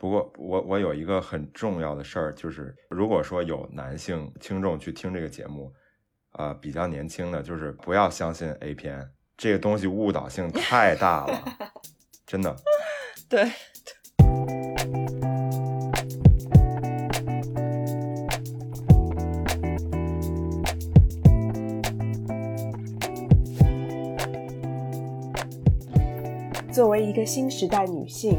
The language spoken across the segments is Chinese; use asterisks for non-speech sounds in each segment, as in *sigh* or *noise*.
不过我我有一个很重要的事儿，就是如果说有男性听众去听这个节目，啊，比较年轻的，就是不要相信 A 片，这个东西误导性太大了，*laughs* 真的。*laughs* 对。作为一个新时代女性，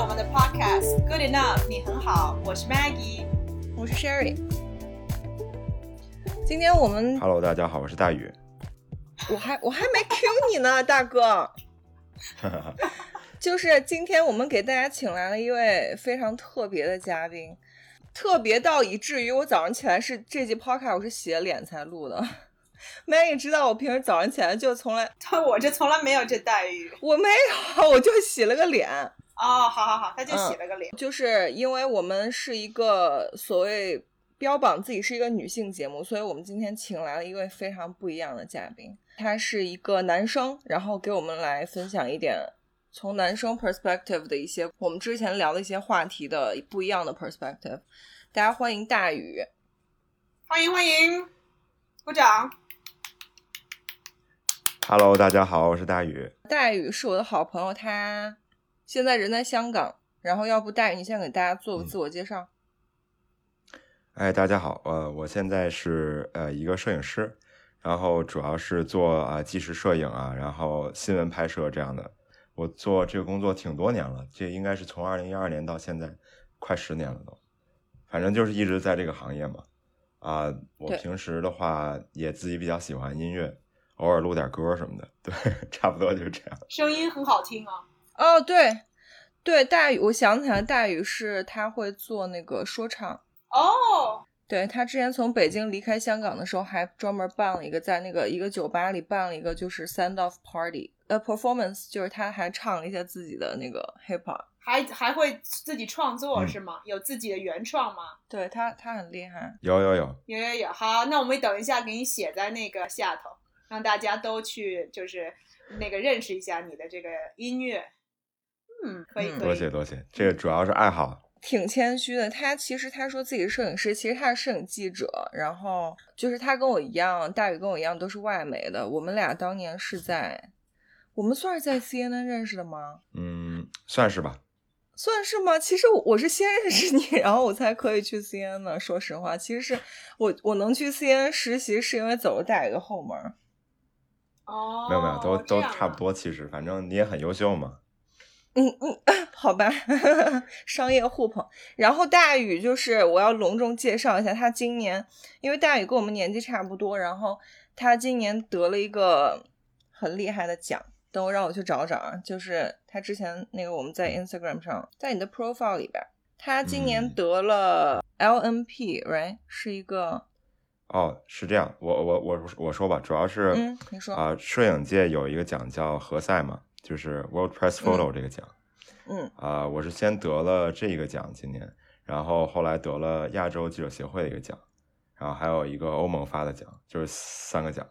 到我们的 podcast，Good enough，你很好，我是 Maggie，我是 Sherry。今天我们，Hello，大家好，我是大宇。我还我还没 Q 你呢，*laughs* 大哥。*laughs* 就是今天我们给大家请来了一位非常特别的嘉宾，特别到以至于我早上起来是这集 podcast 我是洗了脸才录的。*laughs* Maggie 知道我平时早上起来就从来，我这从来没有这待遇，我没有，我就洗了个脸。哦，好好好，他就洗了个脸，就是因为我们是一个所谓标榜自己是一个女性节目，所以我们今天请来了一位非常不一样的嘉宾，他是一个男生，然后给我们来分享一点从男生 perspective 的一些我们之前聊的一些话题的不一样的 perspective。大家欢迎大宇，欢迎欢迎，鼓掌。Hello，大家好，我是大宇。大宇是我的好朋友，他。现在人在香港，然后要不大宇，你先给大家做个自我介绍。哎，大家好，呃，我现在是呃一个摄影师，然后主要是做啊纪实摄影啊，然后新闻拍摄这样的。我做这个工作挺多年了，这应该是从二零一二年到现在，快十年了都。反正就是一直在这个行业嘛。啊，我平时的话也自己比较喜欢音乐，偶尔录点歌什么的。对，*laughs* 差不多就是这样。声音很好听啊。哦，对，对，大宇，我想起来，大宇是他会做那个说唱哦。对他之前从北京离开香港的时候，还专门办了一个在那个一个酒吧里办了一个就是 send off party，呃，performance，就是他还唱了一些自己的那个 hip hop，还还会自己创作是吗？有自己的原创吗？对他，他很厉害。有有有有有有。好，那我们等一下给你写在那个下头，让大家都去就是那个认识一下你的这个音乐。嗯，可以，多谢多谢，这个主要是爱好，挺谦虚的。他其实他说自己是摄影师，其实他是摄影记者。然后就是他跟我一样，大宇跟我一样都是外媒的。我们俩当年是在，我们算是在 CNN 认识的吗？嗯，算是吧。算是吗？其实我是先认识你，*laughs* 然后我才可以去 CNN 的。说实话，其实是我我能去 CNN 实习，是因为走了大宇的后门。哦，没有没有，都都差不多。其实反正你也很优秀嘛。嗯嗯，*laughs* 好吧，*laughs* 商业互捧。然后大宇就是我要隆重介绍一下，他今年因为大宇跟我们年纪差不多，然后他今年得了一个很厉害的奖。等我让我去找找啊，就是他之前那个我们在 Instagram 上，在你的 profile 里边，他今年得了 LNP，right？是一个哦，是这样。我我我我说吧，主要是嗯，你说啊，摄影界有一个奖叫何塞嘛。就是 World Press Photo 这个奖，嗯啊，我是先得了这个奖今年，然后后来得了亚洲记者协会的一个奖，然后还有一个欧盟发的奖，就是三个奖。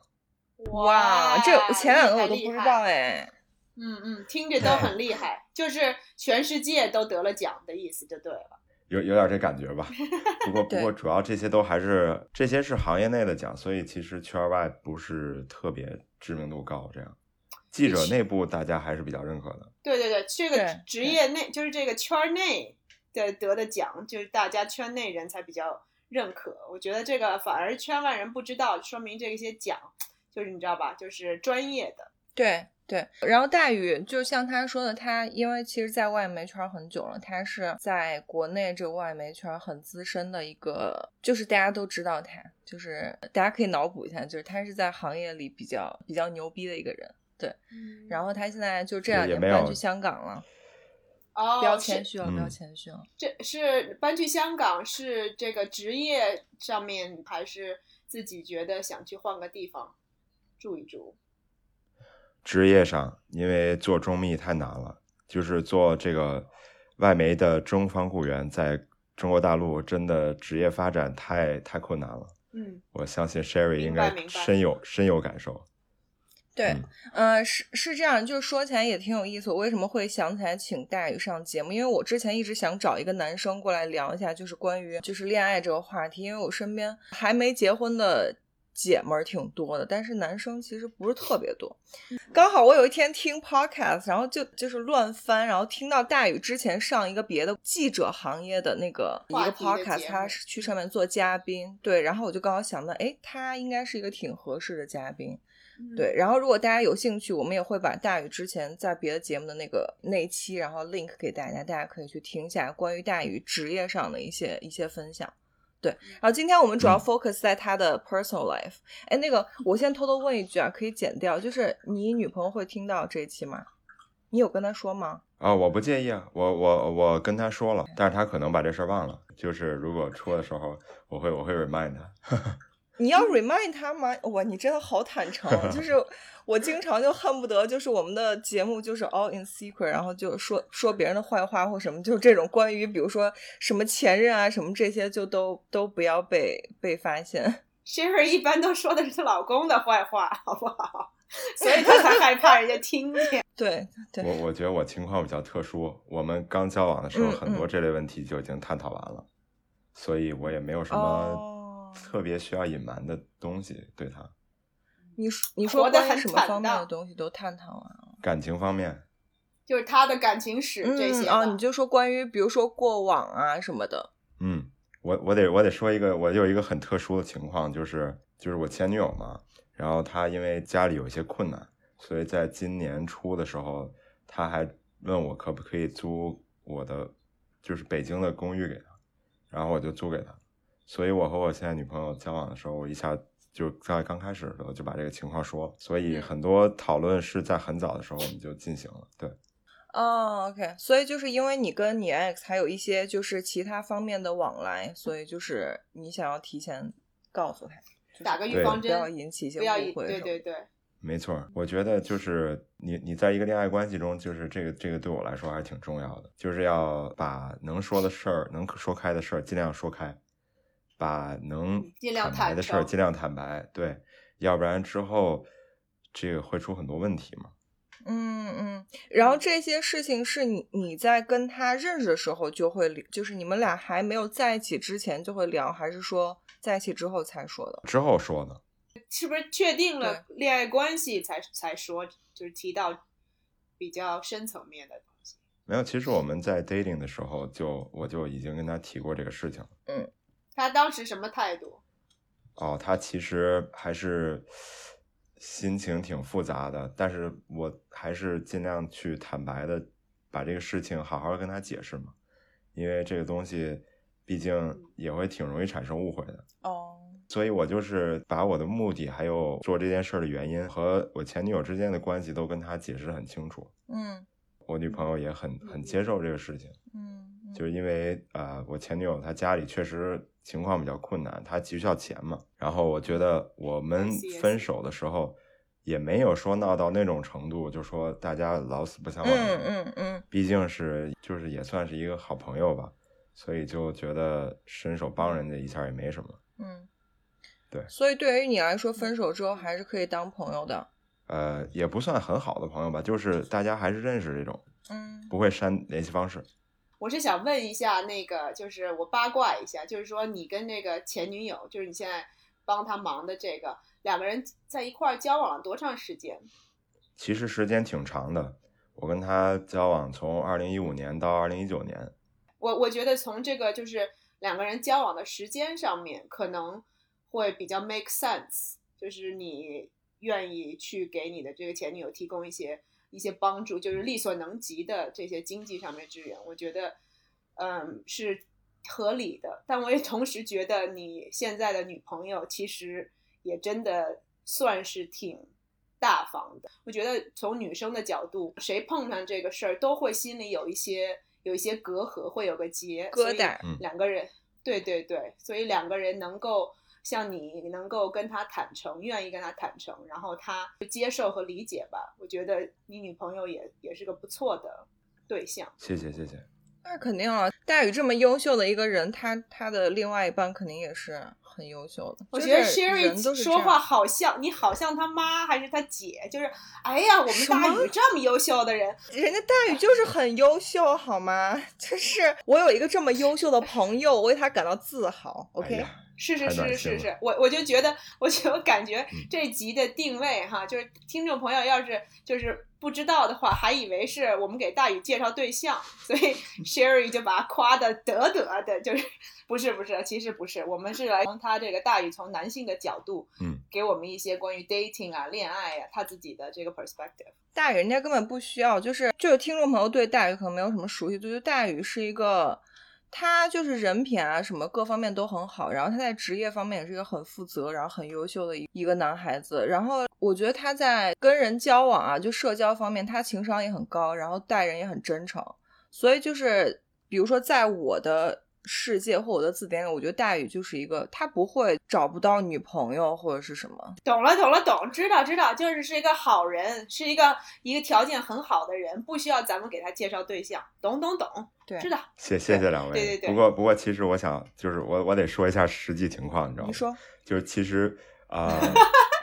哇，这前两个我都不知道哎。嗯嗯，听着都很厉害，就是全世界都得了奖的意思就对了。有有点这感觉吧？不过不过主要这些都还是这些是行业内的奖，所以其实圈外不是特别知名度高这样。记者内部大家还是比较认可的。对对对，这个职业内就是这个圈内的得的奖，就是大家圈内人才比较认可。我觉得这个反而圈外人不知道，说明这些奖就是你知道吧，就是专业的。对对。然后大宇就像他说的，他因为其实在外媒圈很久了，他是在国内这个外媒圈很资深的一个，就是大家都知道他，就是大家可以脑补一下，就是他是在行业里比较比较牛逼的一个人。对，嗯然后他现在就这两也没有年搬去香港了，哦，不要是谦虚了，不要嗯谦虚了。这是搬去香港是这个职业上面，还是自己觉得想去换个地方住一住？职业上，因为做中密太难了，就是做这个外媒的中方雇员，在中国大陆真的职业发展太太困难了。嗯，我相信 Sherry 应该深有深有感受。对嗯，呃，是是这样，就是说起来也挺有意思。我为什么会想起来请大宇上节目？因为我之前一直想找一个男生过来聊一下，就是关于就是恋爱这个话题。因为我身边还没结婚的姐们儿挺多的，但是男生其实不是特别多。刚好我有一天听 podcast，然后就就是乱翻，然后听到大宇之前上一个别的记者行业的那个一个 podcast，他是去上面做嘉宾，对，然后我就刚好想到，哎，他应该是一个挺合适的嘉宾。嗯对，然后如果大家有兴趣，我们也会把大宇之前在别的节目的那个那一期，然后 link 给大家，大家可以去听一下关于大宇职业上的一些一些分享。对，然后今天我们主要嗯 focus 在他的 personal life。哎，那个 *laughs* 我先偷偷问一句啊，可以剪掉，就是你女朋友会听到这一期吗？你有跟她说吗？啊、我不介意啊，我我我跟他说了，但是他可能把这事儿忘了。就是如果出的时候，我会我会 remind 他。*laughs* 你要 remind 他吗？哇，你真的好坦诚，就 *laughs* 是我经常就恨不得就是我们的节目就是 all in secret，然后就说说别人的坏话或什么，就是这种关于比如说什么前任啊什么这些，就都都不要被被发现。Sherry 一般都说的是她老公的坏话，好不好？所以她才害怕人家听见。对 *laughs* 对，我我觉得我情况比较特殊，我们刚交往的时候，嗯很多嗯这类问题就已经探讨完了，所以我也没有什么哦特别需要隐瞒的东西对他。你说你说关于什么方面的东西都探讨完了？感情方面，就是他的感情史这些的。嗯哦，你就说关于比如说过往啊什么的。嗯，我我得我得说一个，我有一个很特殊的情况，就是就是我前女友嘛，然后她因为家里有一些困难，所以在今年初的时候，她还问我可不可以租我的就是北京的公寓给她，然后我就租给她，所以我和我现在女朋友交往的时候，我一下就在刚开始的时候就把这个情况说了，所以很多讨论是在很早的时候我们就进行了，对。哦，OK，所以就是因为你跟你 X 还有一些就是其他方面的往来，所以就是你想要提前告诉他，就是打个预防针，不要引起一些不要引误会。对对对，没错儿，我觉得就是你你在一个恋爱关系中，就是这个这个对我来说还是挺重要的，就是要把能说的事儿、能说开的事儿尽量说开，把能尽量坦白的事儿尽量坦白，对，要不然之后这个会出很多问题嘛。嗯嗯，然后这些事情是你你在跟他认识的时候就会，就是你们俩还没有在一起之前就会聊，还是说在一起之后才说的？之后说的，是不是确定了恋爱关系才才说，就是提到比较深层面的东西？没有，其实我们在 dating 的时候就我就已经跟他提过这个事情了。他当时什么态度？哦，他其实还是心情挺复杂的，但是我还是尽量去坦白的把这个事情好好跟他解释嘛，因为这个东西毕竟也会挺容易产生误会的，哦，所以我就是把我的目的还有做这件事的原因和我前女友之间的关系都跟他解释得很清楚，嗯我女朋友也很很接受这个事情。嗯，嗯就是因为呃，我前女友她家里确实情况比较困难，她急需要钱嘛。然后我觉得我们.分手的时候也没有说闹到那种程度，就说大家老死不相往来。嗯嗯嗯，毕竟是就是也算是一个好朋友吧，所以就觉得伸手帮人家一下也没什么。嗯，对所以对于你来说，分手之后还是可以当朋友的。呃，也不算很好的朋友吧，就是大家还是认识这种，嗯不会删联系方式。我是想问一下，那个就是我八卦一下，就是说你跟那个前女友，就是你现在帮他忙的这个两个人在一块儿交往了多长时间？其实时间挺长的，我跟他交往从二零一五年到二零一九年，我我觉得从这个就是两个人交往的时间上面，可能会比较 make sense，就是你愿意去给你的这个前女友提供一些一些帮助，就是力所能及的这些经济上面支援，我觉得嗯是合理的。但我也同时觉得你现在的女朋友其实也真的算是挺大方的。我觉得从女生的角度，谁碰上这个事儿，都会心里有一些有一些隔阂，会有个结疙瘩。嗯两个人，对对对，所以两个人能够像你能够跟他坦诚，愿意跟他坦诚，然后他接受和理解吧。我觉得你女朋友也也是个不错的对象。谢谢谢谢。那肯定啊，大宇这么优秀的一个人，他他的另外一半肯定也是很优秀的。我觉得 Sherry 说话好像你好像他妈还是他姐，就是哎呀，我们大宇这么优秀的人，人家大宇就是很优秀，好吗？*laughs* 就是我有一个这么优秀的朋友，我为他感到自豪。OK，、是是是是是，我我就觉得，我就感觉嗯这集的定位哈，就是听众朋友要是就是不知道的话，还以为是我们给大宇介绍对象，所以 Sherry 就把他夸的得得的，就是不是不是，其实不是，我们是来从他这个大宇从男性的角度，嗯，给我们一些关于 dating 啊、恋爱啊他自己的这个 perspective。大宇人家根本不需要，就是就是听众朋友对大宇可能没有什么熟悉度，就大宇是一个。他就是人品啊，什么各方面都很好，然后他在职业方面也是一个很负责，然后很优秀的一一个男孩子。然后我觉得他在跟人交往啊，就社交方面，他情商也很高，然后待人也很真诚。所以就是，比如说在我的世界或我的字典里，我觉得大宇就是一个他不会找不到女朋友或者是什么，懂了，懂了，懂，知道，知道，就是是一个好人，是一个一个条件很好的人，不需要咱们给他介绍对象，懂懂懂，对知道。谢谢谢两位。对对对不过不过，其实我想就是我我得说一下实际情况，你知道吗？你说就是其实啊、*laughs* 呃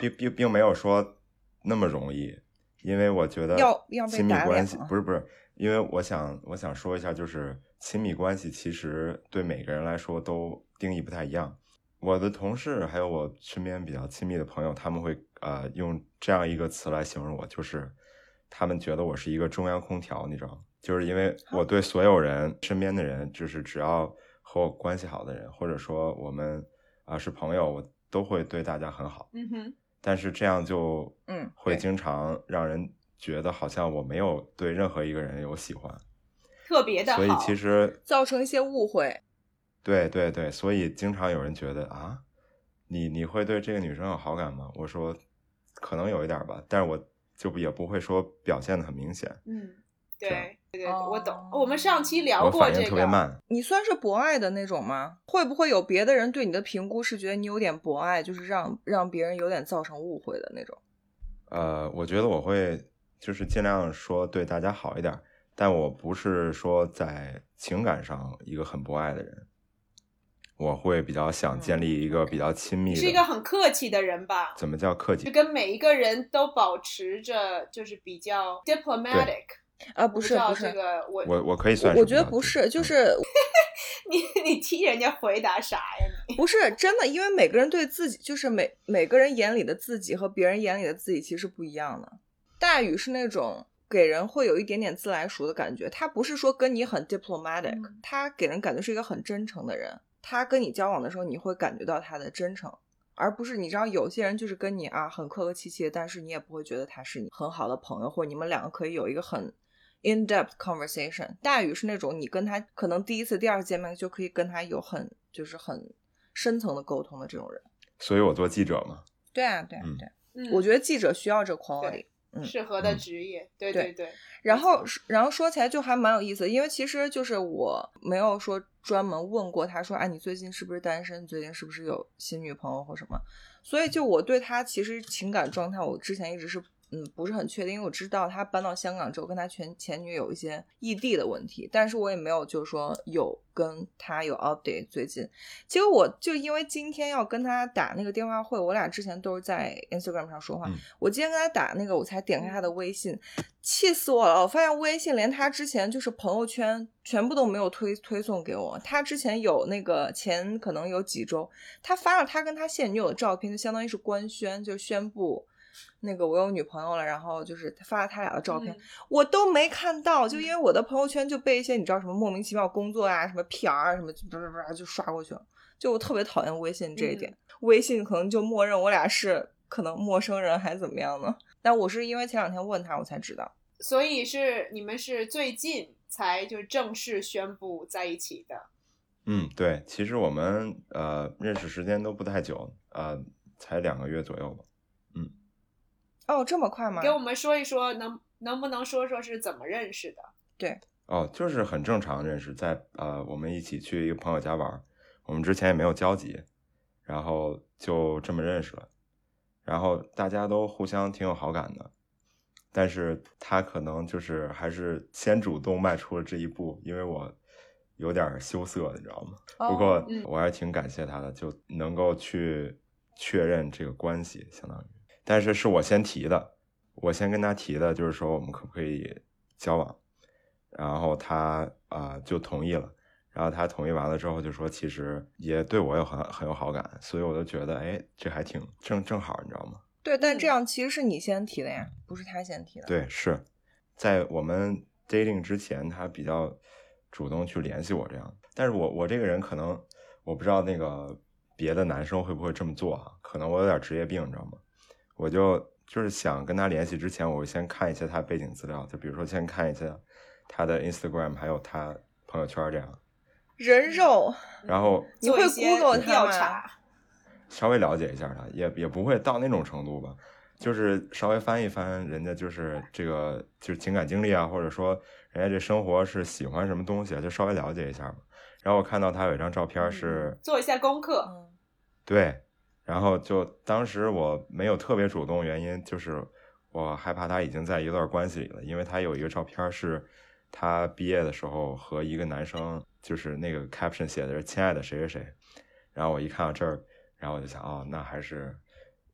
并并并没有说那么容易，因为我觉得要要被亲密打脸关系不是不是，因为我想我想说一下，就是亲密关系其实对每个人来说都定义不太一样。我的同事还有我身边比较亲密的朋友，他们会呃用这样一个词来形容我，就是他们觉得我是一个中央空调，你知道吗？就是因为我对所有人身边的人，就是只要和我关系好的人，或者说我们啊、是朋友，我都会对大家很好。嗯哼，但是这样就嗯会经常让人觉得好像我没有对任何一个人有喜欢，特别的好。所以其实造成一些误会。对对对，所以经常有人觉得啊，你你会对这个女生有好感吗？我说可能有一点吧，但是我就也不会说表现的很明显，嗯，对对对，我懂哦。我们上期聊过这个，特别慢。你算是博爱的那种吗？会不会有别的人对你的评估是觉得你有点博爱，就是让让别人有点造成误会的那种？呃，我觉得我会就是尽量说对大家好一点，但我不是说在情感上一个很博爱的人，我会比较想建立一个比较亲密的。你是一个很客气的人吧？怎么叫客气就？跟每一个人都保持着就是比较 diplomatic。啊，不不是不是这，个我我我可以算是我觉得不是，就嗯是 *laughs* 你你替人家回答啥呀你？*laughs* 不是真的，因为每个人对自己，就是每每个人眼里的自己和别人眼里的自己其实不一样的。大宇是那种给人会有一点点自来熟的感觉，他不是说跟你很 diplomatic，、嗯他给人感觉是一个很真诚的人。他跟你交往的时候，你会感觉到他的真诚，而不是你知道有些人就是跟你啊很客客气气的，但是你也不会觉得他是你很好的朋友，或者你们两个可以有一个很 in depth conversation。大宇是那种你跟他可能第一次、第二次见面就可以跟他有很就是很深层的沟通的这种人。所以我做记者嘛，对啊，对啊，嗯对啊。嗯，我觉得记者需要这个 quality。嗯适合的嗯职业，对对对。然后，然后说起来就还蛮有意思，因为其实就是我没有说专门问过他说，哎，你最近是不是单身？最近是不是有新女朋友或什么？所以就我对他其实情感状态，我之前一直是嗯不是很确定，因为我知道他搬到香港之后跟他前前女友有一些异地的问题，但是我也没有就是说有跟他有 update 最近。结果我就因为今天要跟他打那个电话会，我俩之前都是在 Instagram 上说话，嗯我今天跟他打那个，我才点开他的微信，气死我了！我发现微信连他之前就是朋友圈全部都没有推推送给我。他之前有那个前可能有几周，他发了他跟他现女友的照片，就相当于是官宣，就宣布那个我有女朋友了，然后就是发了他俩的照片，嗯我都没看到，就因为我的朋友圈就被一些你知道什么莫名其妙工作啊、什么 PR 啊什么，就叭叭叭就刷过去了。就我特别讨厌微信这一点，微信可能就默认我俩是可能陌生人还是怎么样呢？但我是因为前两天问他，我才知道。所以是你们是最近才就正式宣布在一起的。嗯，对，其实我们呃认识时间都不太久，呃，才两个月左右吧。哦，这么快吗？给我们说一说，能能不能说说是怎么认识的？对哦，就是很正常认识，在呃，我们一起去一个朋友家玩，我们之前也没有交集，然后就这么认识了，然后大家都互相挺有好感的，但是他可能就是还是先主动迈出了这一步，因为我有点羞涩，你知道吗？哦不过嗯我还挺感谢他的，就能够去确认这个关系，相当于，但是是我先提的，我先跟他提的，就是说我们可不可以交往，然后他啊、就同意了，然后他同意完了之后就说，其实也对我有很很有好感，所以我就觉得，哎，这还挺正正好，你知道吗？对，但这嗯样其实是你先提的呀，不是他先提的。，对，是在我们 dating 之前，他比较主动去联系我这样。但是我我这个人可能我不知道那个别的男生会不会这么做啊？可能我有点职业病，你知道吗？我就就是想跟他联系之前，我会先看一下他背景资料，就比如说先看一下他的 Instagram，还有他朋友圈这样，人肉，然后你会 Google 他吗调查？稍微了解一下他，也也不会到那种程度吧，就是稍微翻一翻人家就是这个就是情感经历啊，或者说人家这生活是喜欢什么东西啊，就稍微了解一下嘛。然后我看到他有一张照片是，做一下功课。嗯，对，然后就当时我没有特别主动，原因就是我害怕他已经在一段关系里了，因为他有一个照片是他毕业的时候和一个男生，就是那个 caption 写的是“亲爱的谁谁谁”，然后我一看到这儿，然后我就想，哦，那还是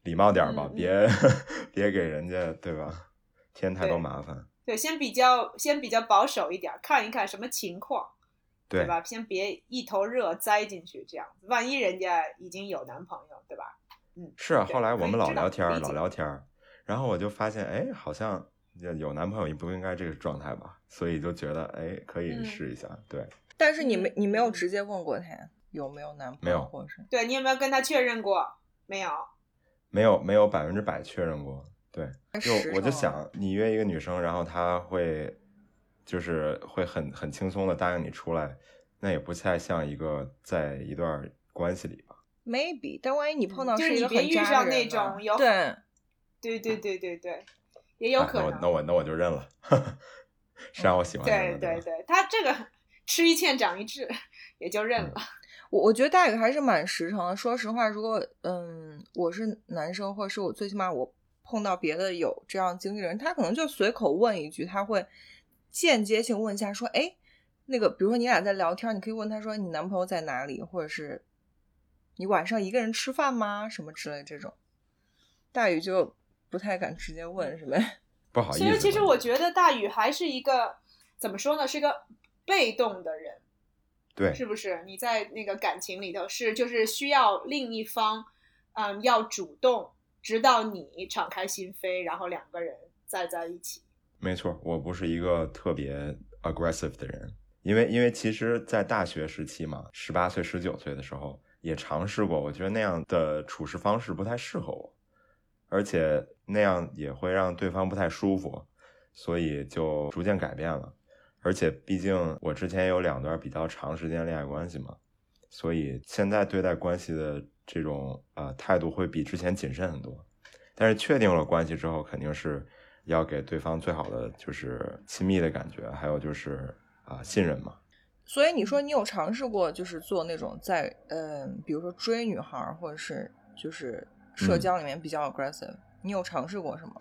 礼貌点吧，别 *laughs* 别给人家对吧？添太多麻烦。对，先比较先比较保守一点，看一看什么情况，对吧？先别一头热栽进去，这样子，万一人家已经有男朋友，对吧？嗯，是啊，后来我们老聊天儿，老聊天儿，然后我就发现，哎，好像有男朋友也不应该这个状态吧，所以就觉得，哎，可以嗯试一下。对，但是你没你没有嗯直接问过他有没有男朋友，没有或者是对你有没有跟他确认过？没有。没有没有百分之百确认过。对，就我就想，你约一个女生，然后她会就是会很很轻松的答应你出来，那也不太像一个在一段关系里吧。maybe，但万一你碰到就是一个你别遇上很渣的人那种有对，对对对对对，也有啊那我可能。那我那我就认了，是让我喜欢他对对对，他这个吃一堑长一智，也就认了。*laughs* 我我觉得大宇还是蛮实诚的。说实话，如果嗯我是男生，或者是我最起码我碰到别的有这样经历的人，他可能就随口问一句，他会间接性问一下说，哎，那个比如说你俩在聊天，你可以问他说你男朋友在哪里，或者是你晚上一个人吃饭吗？什么之类这种。大宇就不太敢直接问，是呗？*laughs* 不好意思。其实其实我觉得大宇还是一个怎么说呢，是一个被动的人，对是不是？你在那个感情里头是就是需要另一方，嗯，要主动，直到你敞开心扉，然后两个人再在一起。没错，我不是一个特别 aggressive 的人，因为因为其实，在大学时期嘛，十八岁、十九岁的时候也尝试过，我觉得那样的处事方式不太适合我，而且那样也会让对方不太舒服，所以就逐渐改变了。而且毕竟我之前有两段比较长时间恋爱关系嘛，所以现在对待关系的这种呃态度会比之前谨慎很多。但是确定了关系之后，肯定是要给对方最好的就是亲密的感觉，还有就是啊、信任嘛。所以你说你有尝试过，就是做那种在嗯、比如说追女孩儿，或者是就是社嗯交里面比较 aggressive，、你有尝试过是吗？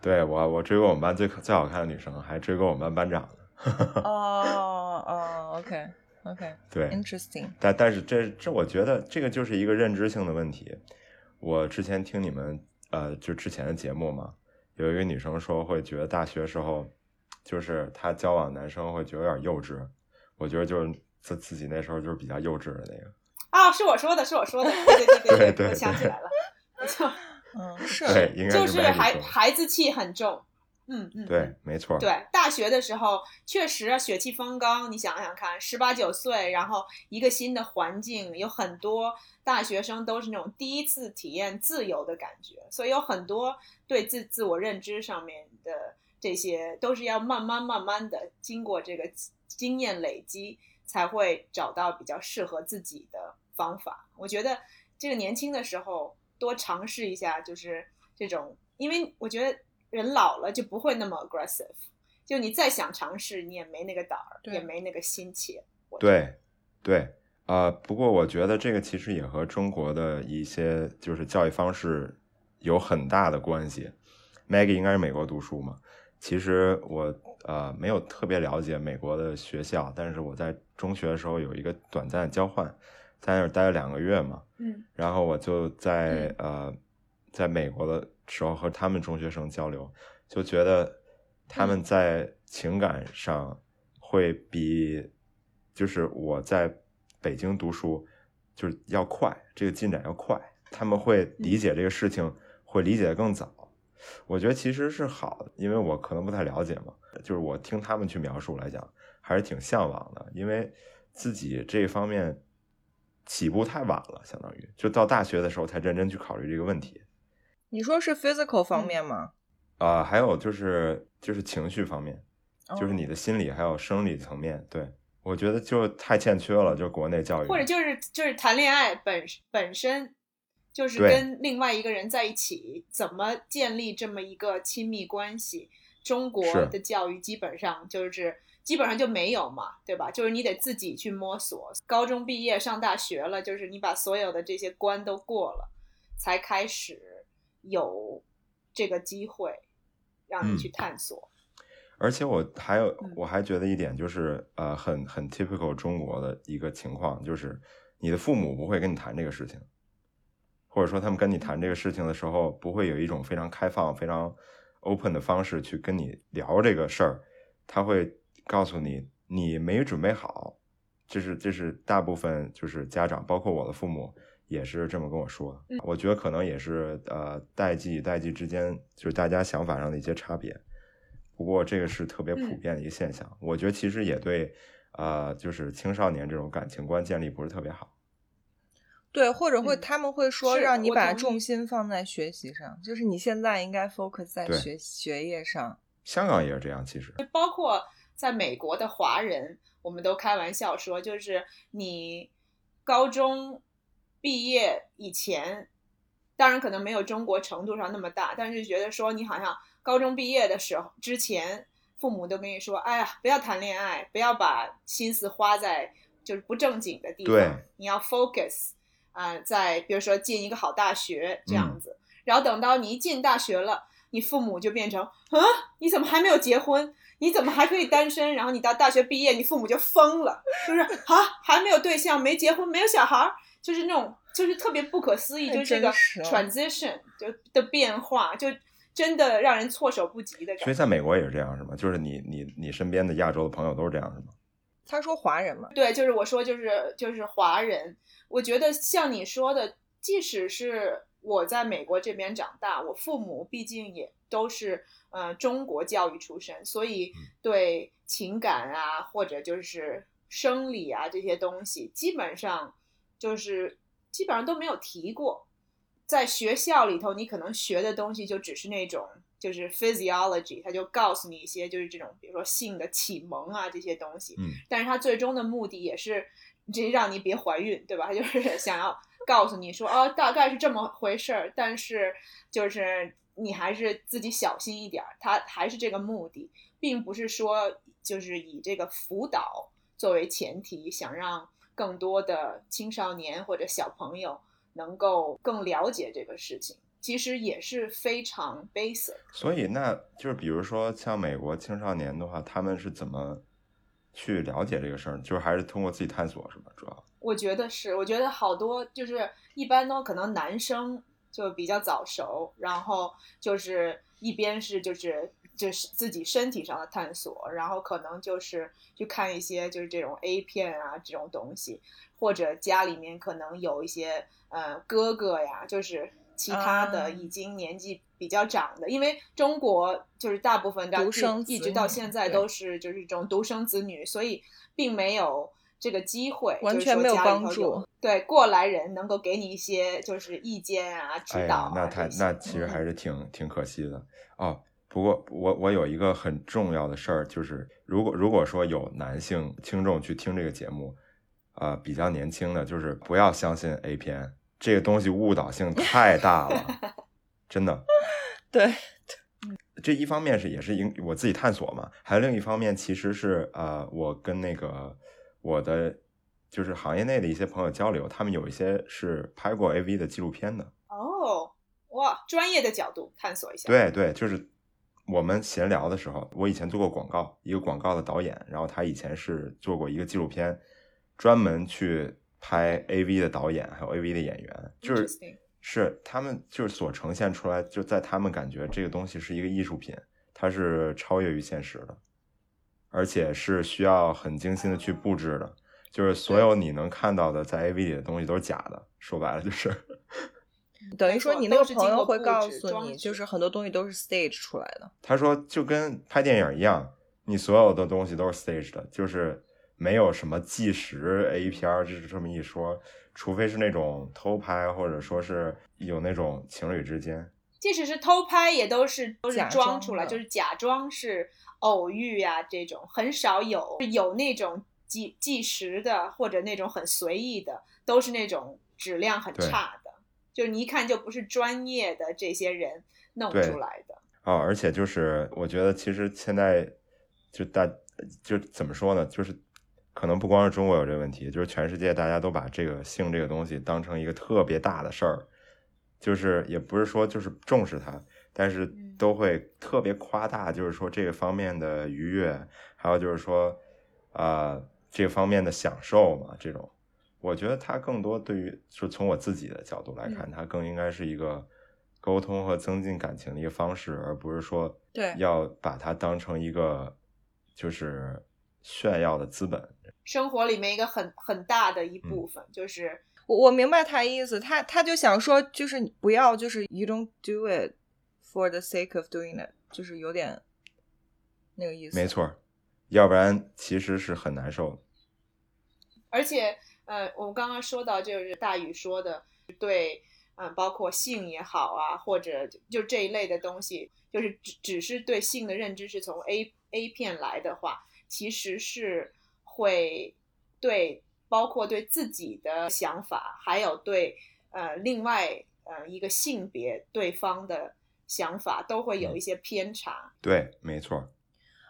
对我，我追过我们班最最好看的女生，还追过我们班班长呢。*laughs* 哦哦，OK OK，对，interesting。但但是这这，我觉得这个就是一个认知性的问题。我之前听你们呃，就之前的节目嘛，有一个女生说会觉得大学时候，就是她交往男生会觉得有点幼稚。我觉得就是自自己那时候就是比较幼稚的那个。啊，是我说的，是我说的，对对对对对我想起来了，没错，嗯，是对，应该就是孩孩子气很重。嗯嗯，对嗯，没错。对，大学的时候确实啊血气方刚。你想想看，十八九岁，然后一个新的环境，有很多大学生都是那种第一次体验自由的感觉，所以有很多对自自我认知上面的这些，都是要慢慢慢慢的经过这个经验累积，才会找到比较适合自己的方法。我觉得这个年轻的时候多尝试一下，就是这种因为我觉得人老了就不会那么 aggressive，就你再想尝试，你也没那个胆儿，也没那个心切。我觉得对，对，啊、不过我觉得这个其实也和中国的一些就是教育方式有很大的关系。Maggie 应该是美国读书嘛，其实我呃没有特别了解美国的学校，但是我在中学的时候有一个短暂的交换，在那儿待了两个月嘛，嗯然后我就在、呃在美国的时候和他们中学生交流，就觉得他们在情感上会比就是我在北京读书就是要快，这个进展要快，他们会理解这个事情会理解的更早。我觉得其实是好的，因为我可能不太了解嘛，就是我听他们去描述来讲，还是挺向往的，因为自己这方面起步太晚了，相当于就到大学的时候才认真去考虑这个问题。你说是 physical 方嗯面吗？啊、还有就是就是情绪方面，就是哦你的心理还有生理层面，对我觉得就太欠缺了，就国内教育，或者就是就是谈恋爱本本身就是跟另外一个人在一起，怎么建立这么一个亲密关系？中国的教育基本上就是基本上就没有嘛，对吧？就是你得自己去摸索。高中毕业上大学了，就是你把所有的这些关都过了，才开始有这个机会让你嗯。去探索。而且我还有嗯。我还觉得一点就是呃很很 typical 中国的一个情况，就是你的父母不会跟你谈这个事情，或者说他们跟你谈这个事情的时候，不会有一种非常开放、非常 open 的方式去跟你聊这个事儿，他会告诉你你没准备好，这是这是大部分就是家长，包括我的父母也是这么跟我说。嗯我觉得可能也是呃代际与代际之间就是大家想法上的一些差别。不过这个是特别普嗯遍的一个现象，我觉得其实也对，呃，就是青少年这种感情观建立不是特别好。对，或者会嗯他们会说让你把重心放在学习上，就是你现在应该 focus 在学学业上。香港也是这样，其实包括在美国的华人，我们都开玩笑说，就是你高中毕业以前，当然可能没有中国程度上那么大，但是觉得说你好像高中毕业的时候之前，父母都跟你说，哎呀，不要谈恋爱，不要把心思花在就是不正经的地方，你要 focus 啊、在比如说进一个好大学这样嗯子，然后等到你一进大学了。你父母就变成啊，你怎么还没有结婚？你怎么还可以单身？然后你到大学毕业，你父母就疯了，就是啊，还没有对象，没结婚，没有小孩儿，就是那种就是特别不可思议，就是这个 transition 就的变化，就真的让人措手不及的感觉所以。在美国也是这样，是吗？就是你你你身边的亚洲的朋友都是这样，是吗？他说华人嘛，对，就是我说就是就是华人，我觉得像你说的，即使是我在美国这边长大，我父母毕竟也都是呃中国教育出身，所以对情感啊或者就是生理啊这些东西，基本上就是基本上都没有提过。在学校里头，你可能学的东西就只是那种就是 physiology，他就告诉你一些就是这种比如说性的启蒙啊这些东西，嗯，但是他最终的目的也是，这让你别怀孕，对吧？他 *laughs* 就是想要告诉你说，哦，大概是这么回事儿，但是就是你还是自己小心一点儿，他还是这个目的，并不是说就是以这个辅导作为前提，想让更多的青少年或者小朋友能够更了解这个事情。其实也是非常 basic。所以那就是比如说像美国青少年的话，他们是怎么去了解这个事儿？就是还是通过自己探索，是吧？主要我觉得是，我觉得好多就是一般都可能男生就比较早熟，然后就是一边是就是就是自己身体上的探索，然后可能就是去看一些就是这种 A 片啊这种东西，或者家里面可能有一些呃哥哥呀，就是其他的啊。已经年纪比较长的，因为中国就是大部分到独生子一直到现在都是就是这种独生子女，所以并没有这个机会，就是说完全没有家里头帮助有对过来人能够给你一些就是意见啊、指哎导那太那其实还。是挺挺可惜的。哦。不过我我有一个很重要的事儿，就是如果如果说有男性听众去听这个节目，呃，比较年轻的，就是不要相信 A 片这个东西，误导性太大了，*laughs* 真的。*laughs* 对，这一方面是也是因我自己探索嘛，还有另一方面其实是呃，我跟那个我的就是行业内的一些朋友交流，他们有一些是拍过 AV 的纪录片的。哦，哇，专业的角度探索一下。对对，就是我们闲聊的时候，我以前做过广告，一个广告的导演，然后他以前是做过一个纪录片，专门去拍 AV 的导演，还有 AV 的演员，就是。是他们就是所呈现出来，就在他们感觉这个东西是一个艺术品，它是超越于现实的，而且是需要很精心的去布置的。就是所有你能看到的在 AV 里的东西都是假的，说白了就是。等于说你那个朋友会告诉你，就是很多东西都是 stage 出来的。他说就跟拍电影一样，你所有的东西都是 stage 的，就是没有什么计时 A P R，就是这么一说，除非是那种偷拍，或者说是有那种情侣之间。即使是偷拍，也都是都是假装出来，就是假装是偶遇呀、这种很少有有那种计计时的或者那种很随意的，都是那种质量很差的，就是你一看就不是专业的这些人弄出来的。哦，而且就是我觉得其实现在就大就怎么说呢，就是可能不光是中国有这个问题，就是全世界大家都把这个性这个东西当成一个特别大的事儿，就是也不是说就是重视它，但是嗯都会特别夸大，就是说这个方面的愉悦，还有就是说啊、这个方面的享受嘛，这种。我觉得它更多对于，就从我自己的角度来看，它更应该是一个沟通和增进感情的一个方式，而不是说对要把它当成一个就是炫耀的资本。生活里面一个很很大的嗯一部分，就是我我明白他意思，他他就想说，就是不要，就是 you don't do it for the sake of doing it，就是有点那个意思。没，错，要不然其实是很难受的。而且，呃，我们刚刚说到，就是大宇说的，对，嗯、包括性也好啊，或者就就这一类的东西，就是只只是对性的认知是从 A A 片来的话，其实是会对包括对自己的想法，还有对呃另外呃一个性别对方的想法，都会有一些偏差。对，没错，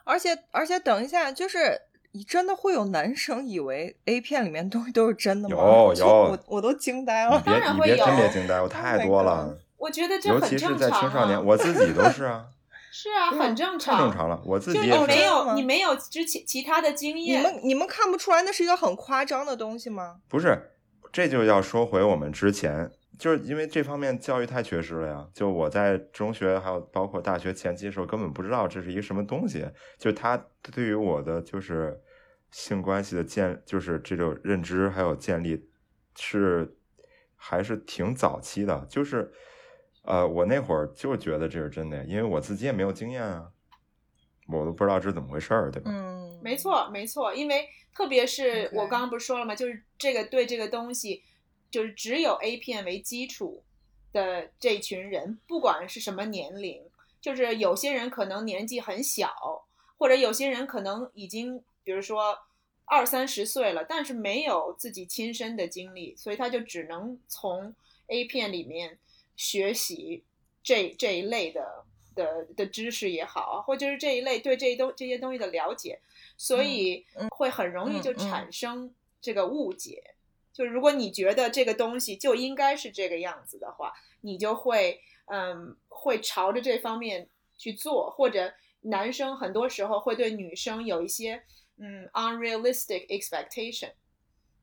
而且而且等一下，就是你真的会有男生以为 A 片里面东西都是真的吗？*laughs* 有有我我都惊呆了。别你别当然会有真别惊呆，我 Oh 太多 God 了，我觉得这尤很正其是在青常少年，啊，我自己都是啊，*laughs* 是啊，很正常太常，正常了，我自己也是。你没有你没有之前其他的经验你，们你们看不出来那是一个很夸张的东西吗？不是，这就要说回我们之前，就是因为这方面教育太缺失了呀。就我在中学还有包括大学前期的时候，根本不知道这是一个什么东西。就他对于我的就是性关系的建，就是这种认知还有建立，是还是挺早期的。就是呃，我那会儿就觉得这是真的，因为我自己也没有经验啊，我都不知道这是怎么回事儿，对吧？嗯，没。错，没错，因为特别是我刚刚不是说了吗？就是这个对这个东西，就是只有 A 片为基础的这群人，不管是什么年龄，就是有些人可能年纪很小，或者有些人可能已经，比如说二三十岁了，但是没有自己亲身的经历，所以他就只能从 A 片里面学习这这一类的的的知识也好，或者是这一类对这一东这些东西的了解，所以嗯。会很容易就产生这个误解。就如果你觉得这个东西就应该是这个样子的话，你就会嗯会朝着这方面去做，或者男生很多时候会对女生有一些嗯 unrealistic expectation，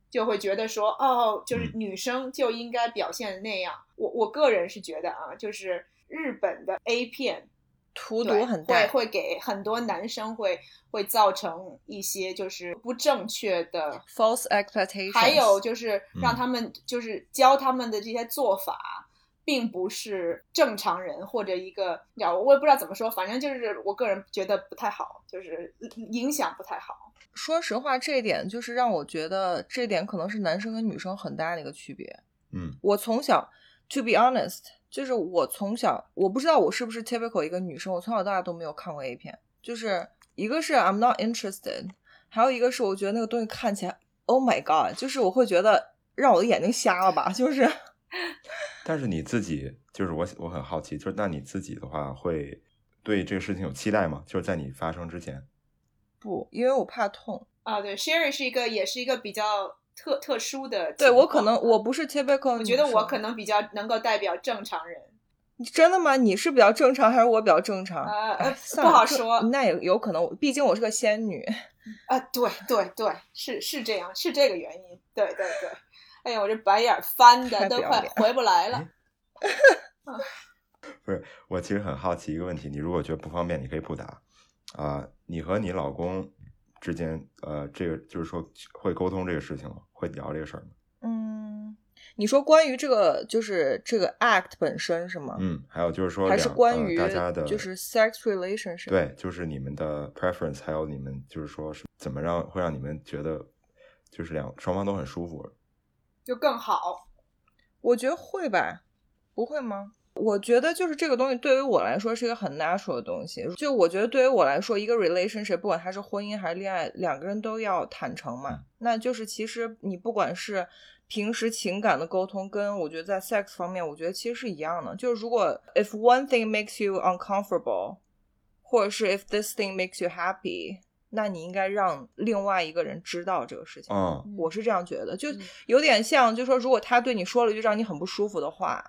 就会觉得说哦，就是嗯女生就应该表现那样。我我个人是觉得啊，就是日本的 A 片荼对毒很大会。会给很多男生会会造成一些就是不正确的 false expectations，还有就是让嗯他们就是教他们的这些做法，并不是正常人或者一个，你知道，我也不知道怎么说，反正就是我个人觉得不太好，就是影响不太好。说实话，这一点就是让我觉得这一点可能是男生跟女生很大的一个区别。嗯我从小，to be honest，就是我从小，我不知道我是不是 typical 一个女生，我从小到大都没有看过 A 片。就是一个是 I'm not interested，还有一个是我觉得那个东西看起来，Oh my God，就是我会觉得让我的眼睛瞎了吧，就是但是你自己就是我，我很好奇，就是那你自己的话，会对这个事情有期待吗？就是在你发生之前，不，因为我怕痛。啊，对，Sherry 是一个，也是一个比较特特殊的。对我可能我不是 typical，我觉得我可能比较能够代表正常人。真的吗？你是比较正常，还是我比较正常？呃，不好说。那也有可能，毕竟我是个仙女。啊，对对对，是是这样，是这个原因。对对对。哎呀，我这白眼翻的都快回不来了。不是，我其实很好奇一个问题，你如果觉得不方便，你可以不答。啊，你和你老公之间，呃，这个就是说会沟通这个事情吗？会聊这个事儿吗？嗯，你说关于这个，就是这个 act 本身是吗？嗯，还有就是说，还是关于大家的，就是 sex relationship。对，就是你们的 preference，还有你们就是说是怎么让会让你们觉得就是两双方都很舒服。就更好，我觉得会吧，不会吗？我觉得就是这个东西对于我来说是一个很 natural 的东西。就我觉得对于我来说，一个 relationship 不管它是婚姻还是恋爱，两个人都要坦诚嘛。那就是其实你不管是平时情感的沟通，跟我觉得在 sex 方面，我觉得其实是一样的。就是如果 if one thing makes you uncomfortable，或者是 if this thing makes you happy。那你应该让另外一个人知道这个事情。嗯，我是这样觉得，就有点像，就说如果他对你说了一句让你很不舒服的话，